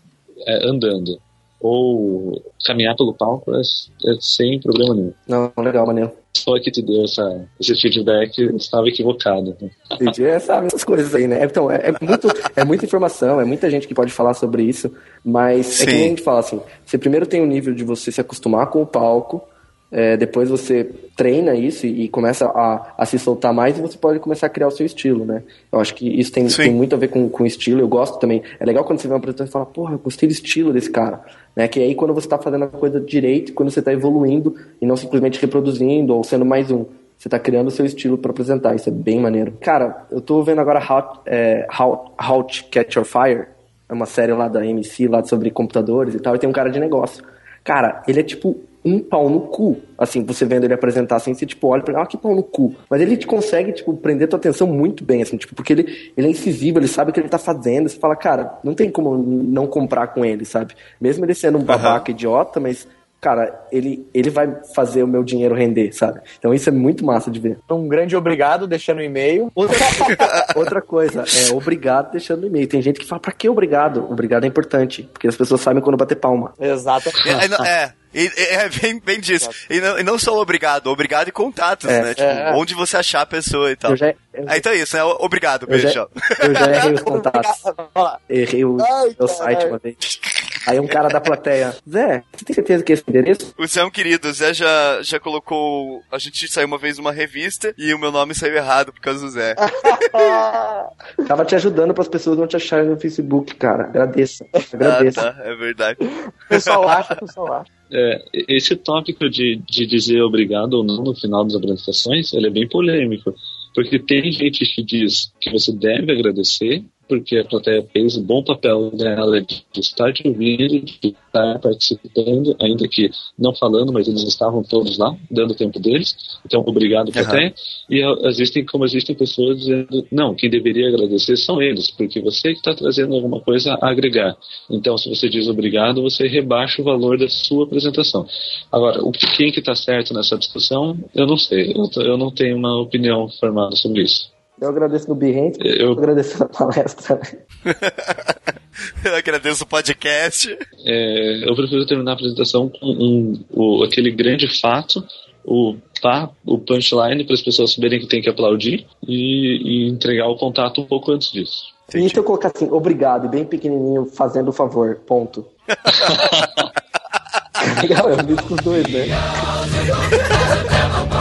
é, andando ou caminhar pelo palco é, é sem problema nenhum. Não, legal, maneiro. Só que te deu essa, esse feedback estava equivocado. né? Entendi. É, sabe, essas coisas aí, né? Então, é, é muito, é muita informação, é muita gente que pode falar sobre isso, mas é que Sim. nem a gente fala assim, você primeiro tem o nível de você se acostumar com o palco, é, depois você treina isso e, e começa a, a se soltar mais e você pode começar a criar o seu estilo, né? Eu acho que isso tem, tem muito a ver com, com estilo, eu gosto também. É legal quando você vê uma apresentação e fala, porra, eu gostei do estilo desse cara. Né? Que aí quando você está fazendo a coisa direito, quando você está evoluindo e não simplesmente reproduzindo ou sendo mais um. Você tá criando o seu estilo para apresentar, isso é bem maneiro. Cara, eu tô vendo agora How, é, How, How to Catch Your Fire, é uma série lá da MC, lá sobre computadores e tal, e tem um cara de negócio. Cara, ele é tipo um pau no cu. Assim, você vendo ele apresentar assim, você tipo, olha pra ele, ah, que pau no cu. Mas ele te consegue, tipo, prender tua atenção muito bem, assim, tipo, porque ele, ele é incisivo, ele sabe o que ele tá fazendo. Você fala, cara, não tem como não comprar com ele, sabe? Mesmo ele sendo um babaca idiota, mas cara, ele, ele vai fazer o meu dinheiro render, sabe? Então isso é muito massa de ver. Um grande obrigado, deixando o e-mail. Outra, outra coisa, é obrigado deixando o e-mail. Tem gente que fala, pra que obrigado? Obrigado é importante, porque as pessoas sabem quando bater palma. Exato. É, é, e- é bem, bem disso. E não, e não só obrigado, obrigado e contatos, É, né? Tipo, é. onde você achar a pessoa e tal. Eu já, eu, Ah, então é isso, né? Obrigado, eu beijo. já, eu já errei os contatos. Errei o Ai, meu site uma vez. Aí um cara da plateia, Zé, você tem certeza que é esse endereço? O Zé é um querido, o Zé já, já colocou. A gente saiu uma vez numa revista e o meu nome saiu errado por causa do Zé. Tava te ajudando para as pessoas não te acharem no Facebook, cara. Agradeça. Ah, Agradeça. tá, é verdade. O pessoal acha, o pessoal acha. É, esse tópico de, de dizer obrigado ou não no final das apresentações, ele é bem polêmico. Porque tem gente que diz que você deve agradecer, porque a plateia fez o bom papel dela de estar te ouvindo, de estar participando, ainda que não falando, mas eles estavam todos lá, dando o tempo deles. Então, obrigado, plateia. E existem, como existem pessoas dizendo, não, quem deveria agradecer são eles, porque você que está trazendo alguma coisa a agregar. Então, se você diz obrigado, você rebaixa o valor da sua apresentação. Agora, o que- quem que está certo nessa discussão, eu não sei. Eu, eu não tenho uma opinião formada sobre isso. Eu agradeço no Behance, eu Eu, agradeço na palestra. Eu agradeço o podcast. é, eu prefiro terminar a apresentação com um, o, aquele grande fato, o, tá, o punchline, para as pessoas saberem que tem que aplaudir e, e entregar o contato um pouco antes disso. E se eu colocar assim, obrigado, e bem pequenininho, fazendo o favor, ponto. Legal, eu com os dois, né?